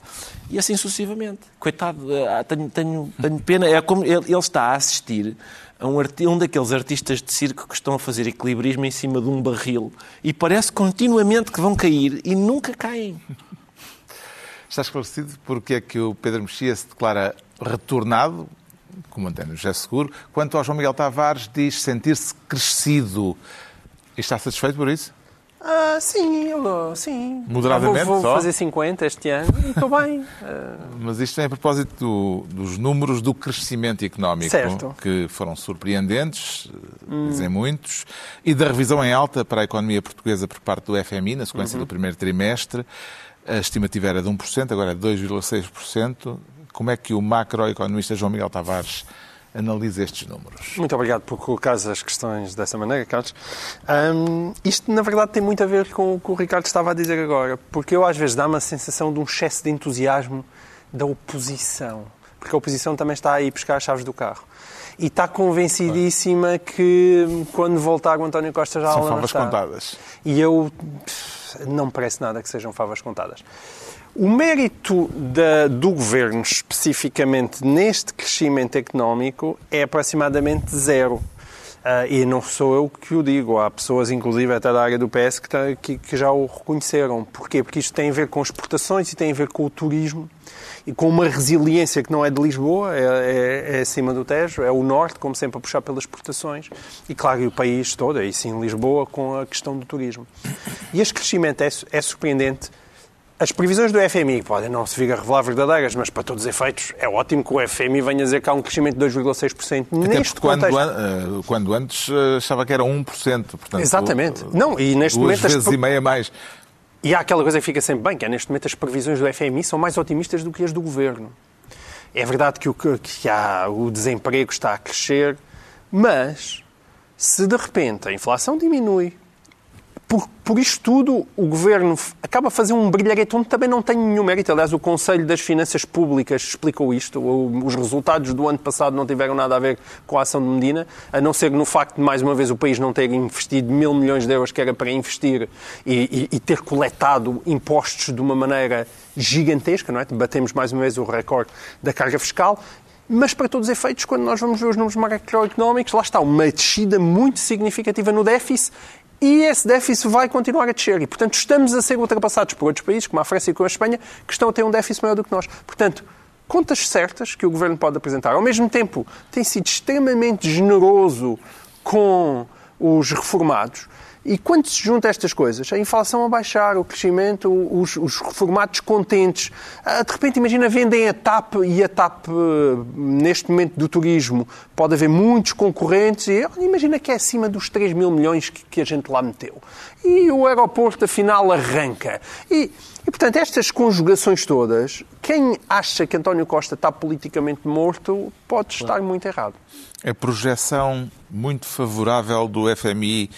E assim sucessivamente. Coitado, eh, tenho, tenho, tenho pena. É como ele, ele está a assistir a um, um daqueles artistas de circo que estão a fazer equilibrismo em cima de um barril e parece continuamente que vão cair e nunca caem. Está esclarecido porque é que o Pedro Mexia se declara retornado, como António José Seguro, quanto ao João Miguel Tavares diz sentir-se crescido. E está satisfeito por isso? Ah, sim, eu, sim. Moderadamente Vou, vou fazer 50 este ano e estou bem. Ah, Mas isto é a propósito do- dos números do crescimento económico, Certo. Hum. que foram surpreendentes, eh, dizem muitos, e da revisão em alta para a economia portuguesa por parte do FMI, na sequência Uhum. do primeiro trimestre. A estimativa era de 1%, agora é de 2,6%. Como é que o macroeconomista João Miguel Tavares analisa estes números? Muito obrigado por colocar as questões dessa maneira, Carlos. Ahm, isto, na verdade, tem muito a ver com o que o Ricardo estava a dizer agora, porque eu, às vezes, dá-me a sensação de um excesso de entusiasmo da oposição, porque a oposição também está aí buscar as chaves do carro. E está convencidíssima que, quando voltar, o António Costa já São favas está. contadas. E eu não me parece nada que sejam favas contadas. O mérito da- do governo, especificamente neste crescimento económico, é aproximadamente zero. Ah, e não sou eu que o digo, há pessoas, inclusive até da área do PS, que, tá- que- que já o reconheceram. Porquê? Porque isto tem a ver com exportações e tem a ver com o turismo e com uma resiliência que não é de Lisboa, é, é- é acima do Tejo, é o Norte, como sempre, a puxar pelas exportações. E, claro, e o país todo, aí sim Lisboa, com a questão do turismo. E este crescimento é, é surpreendente. As previsões do FMI podem não se vir a revelar verdadeiras, mas para todos os efeitos é ótimo que o FMI venha dizer que há um crescimento de 2,6%. Até Neste porque quando, contexto... eh, quando antes eh, achava que era 1%. Portanto, Exatamente. Não, e neste duas momento as vezes pro- e meia mais. E há aquela coisa que fica sempre bem, que é neste momento as previsões do FMI são mais otimistas do que as do governo. É verdade que o, que há, o desemprego está a crescer, mas se de repente a inflação diminui, por, por isto tudo o governo acaba a fazer um brilharete onde também não tem nenhum mérito. Aliás, o Conselho das Finanças Públicas explicou isto. Os resultados do ano passado não tiveram nada a ver com a ação de Medina, a não ser no facto de, mais uma vez, o país não ter investido mil milhões de euros que era para investir e, e- e ter coletado impostos de uma maneira gigantesca, não é? Batemos mais uma vez o recorde da carga fiscal. Mas, para todos os efeitos, quando nós vamos ver os números macroeconómicos, lá está uma descida muito significativa no déficit e esse déficit vai continuar a descer. E, portanto, estamos a ser ultrapassados por outros países, como a França e como a Espanha, que estão a ter um déficit maior do que nós. Portanto, contas certas que o Governo pode apresentar. Ao mesmo tempo, tem sido extremamente generoso com os reformados. E quando se junta estas coisas, a inflação a baixar, o crescimento, os, os reformados contentes, ah, de repente imagina vendem a TAP e a TAP, eh, neste momento do turismo, pode haver muitos concorrentes e imagina que é acima dos 3 mil milhões que, que a gente lá meteu. E o aeroporto afinal arranca. E, e, portanto, estas conjugações todas, quem acha que António Costa está politicamente morto pode estar muito errado. A projeção muito favorável do FMI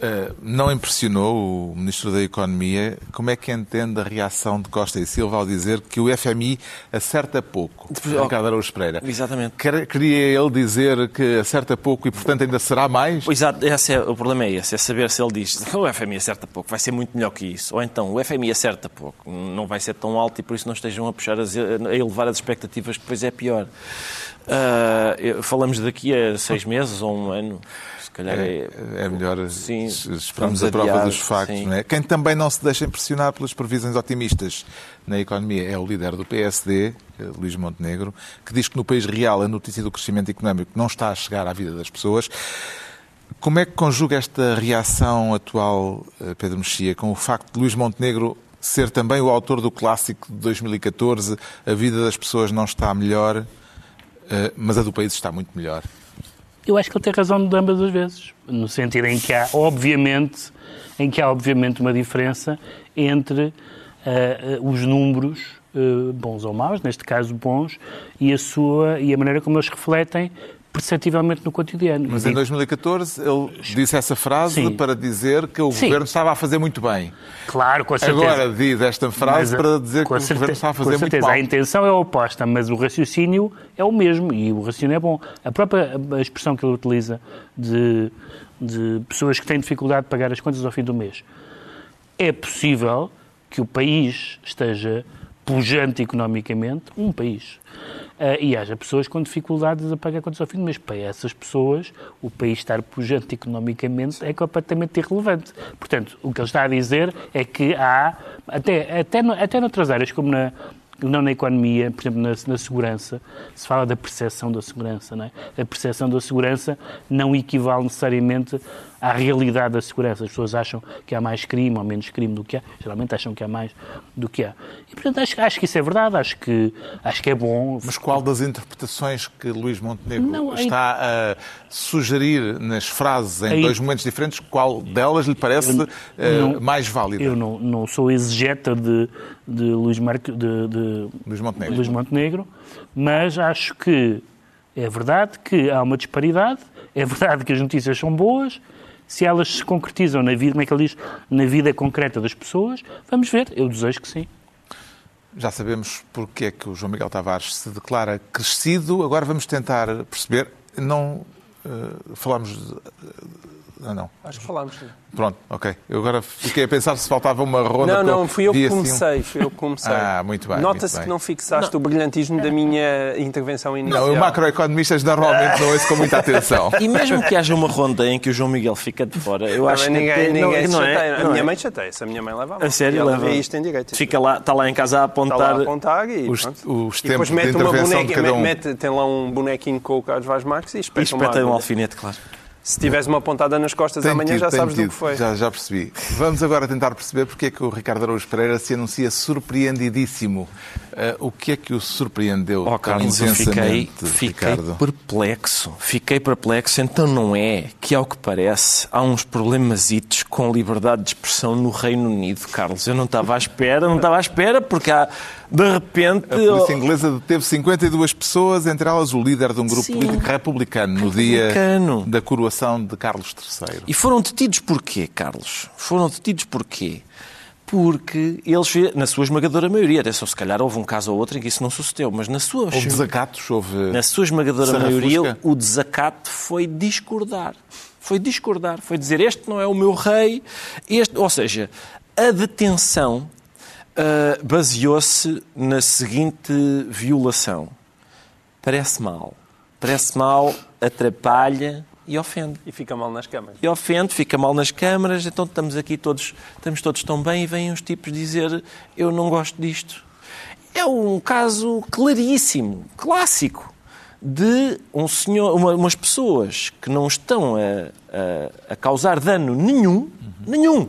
eh, não impressionou o Ministro da Economia. Como é que entende a reação de Costa e Silva ao dizer que o FMI acerta pouco? Ricardo Araújo Pereira. Exatamente. Quer- Queria ele dizer que acerta pouco e, portanto, ainda será mais? Exato, esse é, o problema é esse, é saber se ele diz o FMI acerta pouco, vai ser muito melhor que isso. Ou então, o FMI acerta pouco, não vai ser tão alto e por isso não estejam a puxar, as, a elevar as expectativas, que depois é pior. Eu- falamos daqui a seis meses ou um ano, calhar é... É, é melhor Sim, es- esperarmos a prova dos factos. sim. Não é? Quem também não se deixa impressionar pelas previsões otimistas na economia é o líder do PSD, eh, Luís Montenegro, que diz que no país real a notícia do crescimento económico não está a chegar à vida das pessoas. Como é que conjuga esta reação atual, eh, Pedro Mexia, com o facto de Luís Montenegro ser também o autor do clássico de 2014, a vida das pessoas não está melhor, eh, mas a do país está muito melhor? Eu acho que ele tem razão de ambas as vezes, no sentido em que há, obviamente, em que há obviamente uma diferença entre ah, os números ah, bons ou maus, neste caso bons, e a sua e a maneira como eles refletem perceptivelmente no cotidiano. Mas em 2014 ele disse essa frase Sim. para dizer que o Sim. governo estava a fazer muito bem. Claro, com certeza. Agora diz esta frase Mas, para dizer que com o governo está a com fazer muito certeza. mal. A intenção é oposta, mas o raciocínio é o mesmo e o raciocínio é bom. A própria a expressão que ele utiliza de, de pessoas que têm dificuldade de pagar as contas ao fim do mês. É possível que o país esteja pujante economicamente, um país, e haja pessoas com dificuldades a pagar contas ao fim do mês. Para essas pessoas, o país estar pujante economicamente é completamente irrelevante. Portanto, o que ele está a dizer é que há, até, até, no- até noutras áreas, como na, não na economia, por exemplo, na, na segurança, se fala da percepção da segurança, não é? A percepção da segurança não equivale necessariamente à realidade da segurança. As pessoas acham que há mais crime ou menos crime do que há. Geralmente acham que há mais do que há. E, portanto, acho, acho que isso é verdade. Acho que, acho que é bom. Mas qual das interpretações que Luís Montenegro Não, está a sugerir nas frases em Aí- dois momentos diferentes, qual delas lhe parece eh, não- mais válida? Eu não, não sou exegeta de, de, Luís Marque, de, de Luís Montenegro. Luís Montenegro, mas acho que é verdade que há uma disparidade, é verdade que as notícias são boas, se elas se concretizam na vida, como é que ele diz, na vida concreta das pessoas, vamos ver, eu desejo que sim. Já sabemos porque é que o João Miguel Tavares se declara crescido. Agora vamos tentar perceber. Não eh, falamos. De... Ah, não. Acho que falámos. Pronto, ok. Eu agora fiquei a pensar se faltava uma ronda. Não, não, fui eu que assim comecei. Fui eu que comecei. Ah, muito bem, Nota-se que não fixaste o brilhantismo da minha intervenção inicial. Não, o macroeconomistas normalmente não ouço com muita atenção. E mesmo que haja uma ronda em que o João Miguel fica de fora, eu Não, acho mas que ninguém, ninguém não, se não é, chateia. não a minha é. mãe chateia-se, a minha mãe leva a mão. A sério, e ela leva. vê isto em direito. Fica lá, está lá em casa a Está apontar. lá a apontar e, Os- pronto. os E depois tempos de mete de boneca, cada um. mete, tem lá um bonequinho com o Carlos Vaz Marques e E espeta, uma espeta um alfinete, claro. Se tivesse uma pontada nas costas Tem amanhã tido, já sabes tido. do que foi. Já, já percebi. Vamos agora tentar perceber porque é que o Ricardo Araújo Pereira se anuncia surpreendidíssimo. Ah, o que é que o surpreendeu Oh, Carlos, eu fiquei, fiquei Ricardo? perplexo. Fiquei perplexo. Então não é que, ao que parece, há uns problemasitos com liberdade de expressão no Reino Unido, Carlos. Eu não estava à espera, não estava à espera, porque há, de repente... A polícia inglesa deteve 52 pessoas, entre elas o líder de um grupo Sim. político republicano, no dia Republicano. da coroação de Carlos III. E foram detidos porquê, Carlos? Foram detidos porquê? Porque eles, na sua esmagadora maioria, até só se calhar houve um caso ou outro em que isso não sucedeu, mas na sua, Houve desacatos, houve... na sua esmagadora maioria o desacato foi discordar. Foi discordar, foi dizer este não é o meu rei, este, ou seja, a detenção ah, baseou-se na seguinte violação. Parece mal. Parece mal, atrapalha e ofende E fica mal nas câmaras. e ofende, fica mal nas câmaras, então estamos aqui todos, estamos todos tão bem e vêm uns tipos dizer eu não gosto disto. É um caso claríssimo, clássico, de um senhor, uma- umas pessoas que não estão a, a- a causar dano nenhum, nenhum.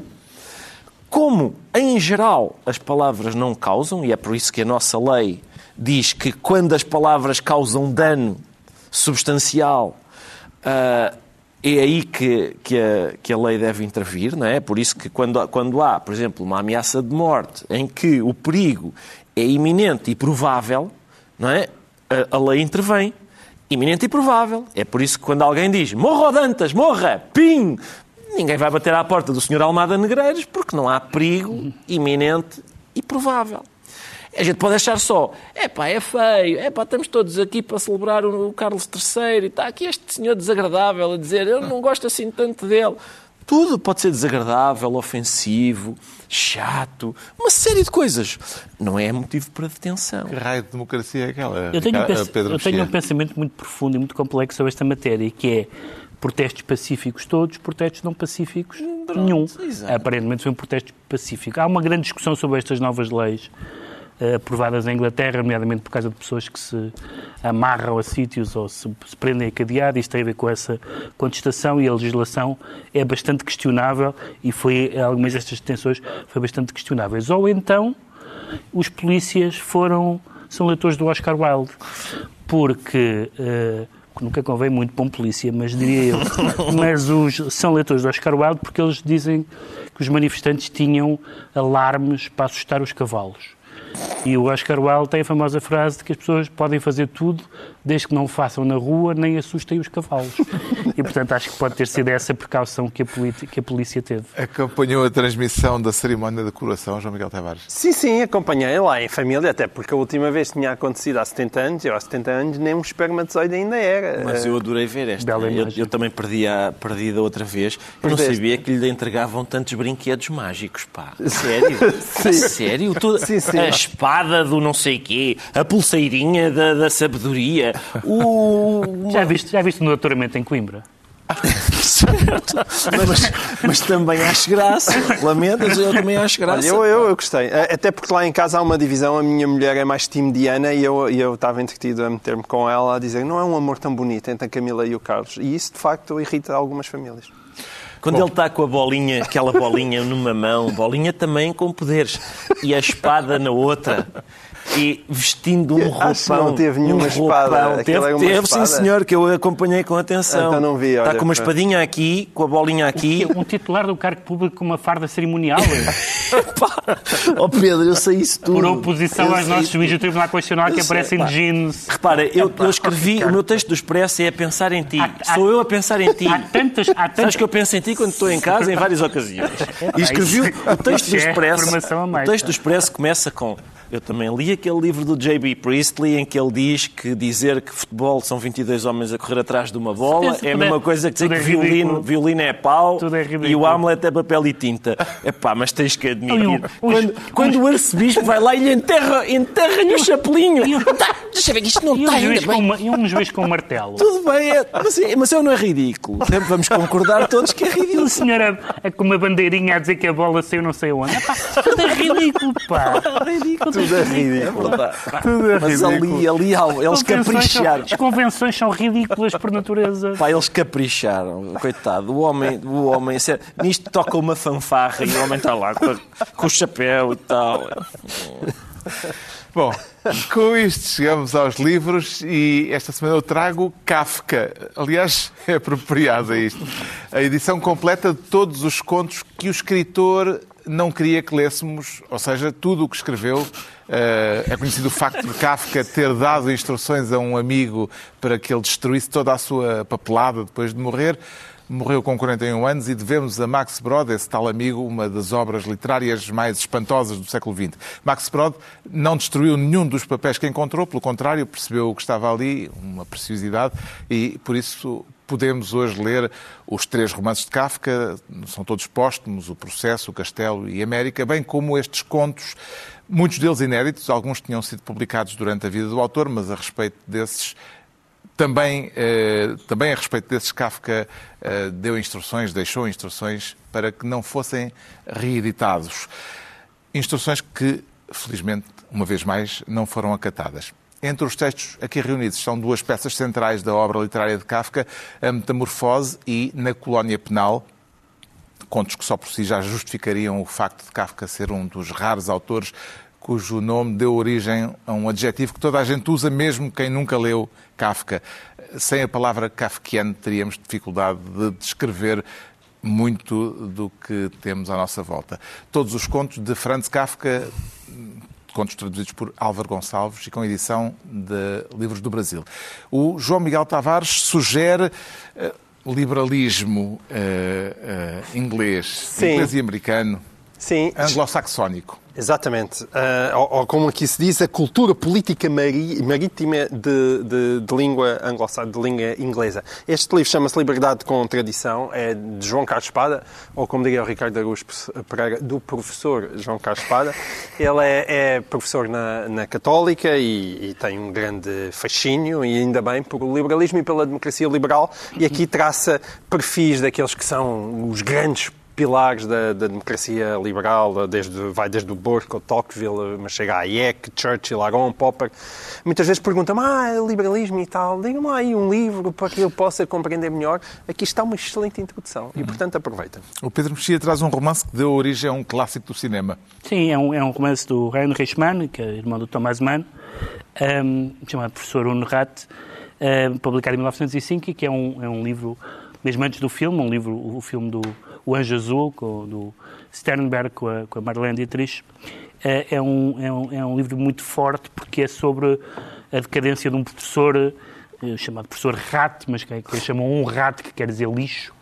Como, em geral, as palavras não causam, e é por isso que a nossa lei diz que quando as palavras causam dano substancial, ah, é aí que, que, a, que a lei deve intervir, não é? Por isso que quando, quando há, por exemplo, uma ameaça de morte em que o perigo é iminente e provável, não é? A, a lei intervém. Iminente e provável. É por isso que quando alguém diz morra Dantas, morra, pim, ninguém vai bater à porta do Sr. Almada Negreiros porque não há perigo iminente e provável. A gente pode achar só, é pá, é feio, é pá, estamos todos aqui para celebrar o Carlos III e está aqui este senhor desagradável a dizer eu não gosto assim tanto dele. Tudo pode ser desagradável, ofensivo, chato, uma série de coisas. Não é motivo para detenção. Que raio de democracia é aquela? Eu tenho, um, pens- eu tenho um pensamento muito profundo e muito complexo sobre esta matéria, que é protestos pacíficos todos, protestos não pacíficos nenhum. exato. Aparentemente foi um protesto pacífico. Há uma grande discussão sobre estas novas leis aprovadas em Inglaterra, nomeadamente por causa de pessoas que se amarram a sítios ou se, prendem a cadeado. Isto tem a ver com essa contestação e a legislação é bastante questionável e foi, algumas destas detenções foi bastante questionáveis. Ou então os polícias foram são leitores do Oscar Wilde porque eh, nunca convém muito para um polícia mas diria eu mas os são leitores do Oscar Wilde porque eles dizem que os manifestantes tinham alarmes para assustar os cavalos e o Oscar Wilde tem a famosa frase de que as pessoas podem fazer tudo desde que não façam na rua nem assustem os cavalos e portanto acho que pode ter sido essa a precaução que a, que a polícia teve Acompanhou a transmissão da cerimónia da coroação, João Miguel Tavares? Sim, sim, acompanhei lá em família, até porque a última vez tinha acontecido há 70 anos, eu há 70 anos nem um espermatozoide ainda era. Mas eu adorei ver esta. Bela Eu, eu também perdi, a, perdi da outra vez. Eu não sabia que lhe entregavam tantos brinquedos mágicos, pá. Sério? A Sério? Sim, sim. A espada do não sei quê, a pulseirinha da, da sabedoria, o... já viste, já viste no doutoramento em Coimbra? Certo. Mas, mas também acho graça. Lamentas, eu também acho graça. Olha, eu, eu, eu gostei. A- Até porque lá em casa há uma divisão, a minha mulher é mais time Diana e eu, e eu estava entretido a meter-me com ela a dizer não é um amor tão bonito entre a Camila e o Carlos. E isso, de facto, irrita algumas famílias. Quando Bom. ele está com a bolinha, aquela bolinha numa mão, bolinha também com poderes, e a espada na outra, e vestindo um roupão. Acho que não teve nenhuma um espada. roupão. Teve, uma teve espada? sim senhor, que eu acompanhei com atenção. Então não vi, Está olha, com uma espadinha aqui, com a bolinha aqui. Um titular do cargo público com uma farda cerimonial. Ó oh Pedro, eu sei isso tudo. Por oposição Eu aos nossos juízes do Tribunal Constitucional que Eu aparecem jeans. Repara, eu, eu escrevi, o meu texto do Expresso é a pensar em ti. Há- há- Sou eu a pensar em ti. Há tantas. Há Sabes tantas que eu penso em ti quando estou em casa em várias ocasiões. E escrevi o- texto do é Expresso. O texto do Expresso começa com. Eu também li aquele livro do J.B. Priestley em que ele diz que dizer que futebol são 22 homens a correr atrás de uma bola é a tudo é- mesma coisa que dizer que é violino, violino é pau é e o. Hamlet é papel e tinta. Epá, mas tens que admitir. Quando, o arcebispo vai lá e lhe enterra, enterra-lhe o chapelinho. Tá, deixa ver que isto não está um, ainda bem. e um juiz com um martelo. Tudo bem, é, mas, eu não é ridículo. Vamos concordar todos que é ridículo. o senhor a- com uma bandeirinha a dizer que a bola saiu não sei onde. Epá, tudo é ridículo, pá. Tudo é ridículo. É verdade. Tudo é Mas ridículo. ali, ali, eles Convenções são- capricharam. As convenções são ridículas por natureza. Pá, eles capricharam, coitado. O homem, o homem se- nisto toca uma fanfarra e o homem está lá com, com o chapéu e tal. Bom, com isto chegamos aos livros e esta semana eu trago Kafka. Aliás, é apropriado a isto. A edição completa de todos os contos que o escritor não queria que lêssemos, ou seja, tudo o que escreveu. Eh, é conhecido o facto de Kafka ter dado instruções a um amigo para que ele destruísse toda a sua papelada depois de morrer. Morreu com 41 anos e devemos a Max Brod, esse tal amigo, uma das obras literárias mais espantosas do século XX. Max Brod não destruiu nenhum dos papéis que encontrou, pelo contrário, percebeu o que estava ali, uma preciosidade, e por isso podemos hoje ler os três romances de Kafka, são todos póstumos, O Processo, O Castelo e América, bem como estes contos, muitos deles inéditos, alguns tinham sido publicados durante a vida do autor, mas a respeito desses também, eh, também a respeito desses, Kafka eh, deu instruções, deixou instruções para que não fossem reeditados. Instruções que, felizmente, uma vez mais, não foram acatadas. Entre os textos aqui reunidos estão duas peças centrais da obra literária de Kafka, A Metamorfose e Na Colónia Penal, contos que só por si já justificariam o facto de Kafka ser um dos raros autores cujo nome deu origem a um adjetivo que toda a gente usa, mesmo quem nunca leu Kafka. Sem a palavra kafkiano, teríamos dificuldade de descrever muito do que temos à nossa volta. Todos os contos de Franz Kafka, contos traduzidos por Álvaro Gonçalves e com edição de Livros do Brasil. O João Miguel Tavares sugere eh, liberalismo eh, eh, inglês, Sim. inglês e americano, Sim, anglo-saxónico. Exatamente. Ah, ou, ou como aqui se diz, a cultura política mari- marítima de, de- de língua anglo de língua inglesa. Este livro chama-se Liberdade com Tradição, é de João Carlos Espada, ou como diria o Ricardo Araújo Pereira, do professor João Carlos Espada. Ele é, é professor na, na Católica e, e tem um grande fascínio, e ainda bem, por o liberalismo e pela democracia liberal, e aqui traça perfis daqueles que são os grandes pilares da, da democracia liberal, desde, vai desde o Burke Tocqueville, mas chega a Hayek, Churchill, Aron, Popper. Muitas vezes perguntam-me, ah, liberalismo e tal, digam-me aí um livro para que eu possa compreender melhor. Aqui está uma excelente introdução e, portanto, aproveita. O Pedro Mexia traz um romance que deu origem a um clássico do cinema. Sim, é um, é um romance do Heinrich Mann, que é irmão do Thomas Mann, um, chamado Professor Unrat, um, publicado em 1905, e que é um, é um livro, mesmo antes do filme, um livro, o filme do O Anjo Azul, com, do Sternberg, com a, com a Marlene Dietrich. É, é, um, é, um, é um livro muito forte, porque é sobre a decadência de um professor eh, chamado professor Rat, mas que, que chamam um Rat, que quer dizer lixo,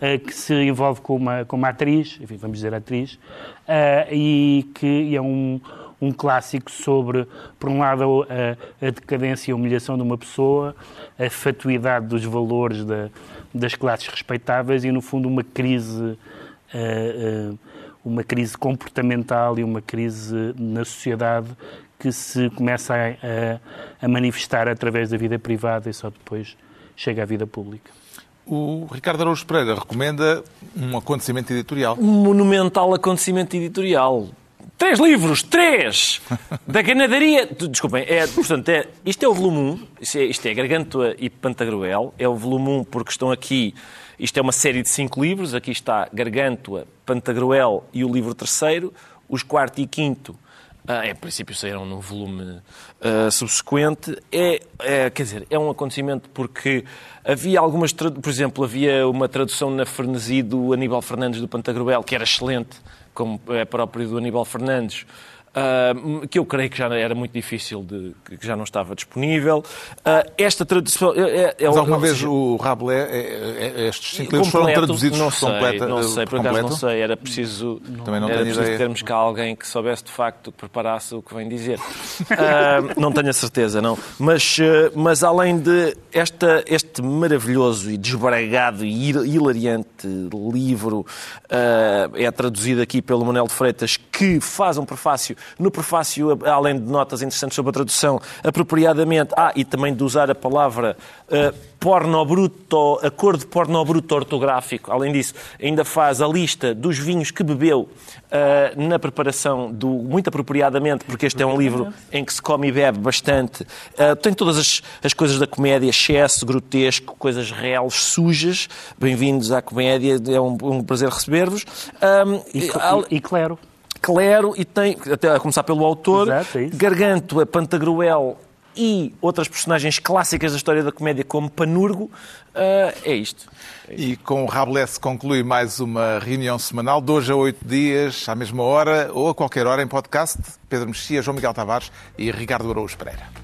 eh, que se envolve com uma, com uma atriz, enfim, vamos dizer atriz, eh, e que é um, um clássico sobre, por um lado, a, a decadência e a humilhação de uma pessoa, a fatuidade dos valores da, das classes respeitáveis e, no fundo, uma crise, eh, eh, uma crise comportamental e uma crise na sociedade que se começa a, a, a manifestar através da vida privada e só depois chega à vida pública. O Ricardo Araújo Pereira recomenda um acontecimento editorial. Um monumental acontecimento editorial. Três livros, três! Da ganadaria. Desculpem, é, portanto, é, isto é o volume 1, isto é, isto é Gargantua e Pantagruel. É o volume 1 porque estão aqui. Isto é uma série de cinco livros. Aqui está Gargantua, Pantagruel e o livro terceiro. Os quarto e quinto ah, em princípio saíram num volume ah, subsequente. É, é, quer dizer, é um acontecimento porque havia algumas, por exemplo, havia uma tradução na Frenesi do Aníbal Fernandes do Pantagruel, que era excelente, como é próprio do Aníbal Fernandes. Ah, que eu creio que já era muito difícil, de, que já não estava disponível. Ah, esta tradução... É, é, Mas alguma vez seja, o Rabelais, é- é- estes cinco livros foram traduzidos não sei, completa, não sei, por acaso não sei, era preciso, Também não era preciso ideia. termos cá alguém que soubesse de facto, que preparasse o que vem dizer. Ah, não tenho a certeza, não. Mas, mas além de esta, este maravilhoso e desbragado e hil- hilariante livro, é traduzido aqui pelo Manuel de Freitas, que faz um prefácio. No prefácio, além de notas interessantes sobre a tradução, apropriadamente, ah, e também de usar a palavra ah, pornobruto, acordo pornobruto ortográfico. Além disso, ainda faz a lista dos vinhos que bebeu ah, na preparação do muito apropriadamente, porque este é um livro em que se come e bebe bastante. Ah, tem todas as, as coisas da comédia, excesso, grotesco, coisas reais, sujas. Bem-vindos à comédia, é um, um prazer receber-vos. Ah, E, e, e Clero. Clero e tem, até a começar pelo autor, Exato, é. Gargantua, Pantagruel e outras personagens clássicas da história da comédia, como Panurgo. Ah, é isto. E com o Rabelais se conclui mais uma reunião semanal, de hoje a oito dias, à mesma hora ou a qualquer hora em podcast. Pedro Mexia, João Miguel Tavares e Ricardo Araújo Pereira.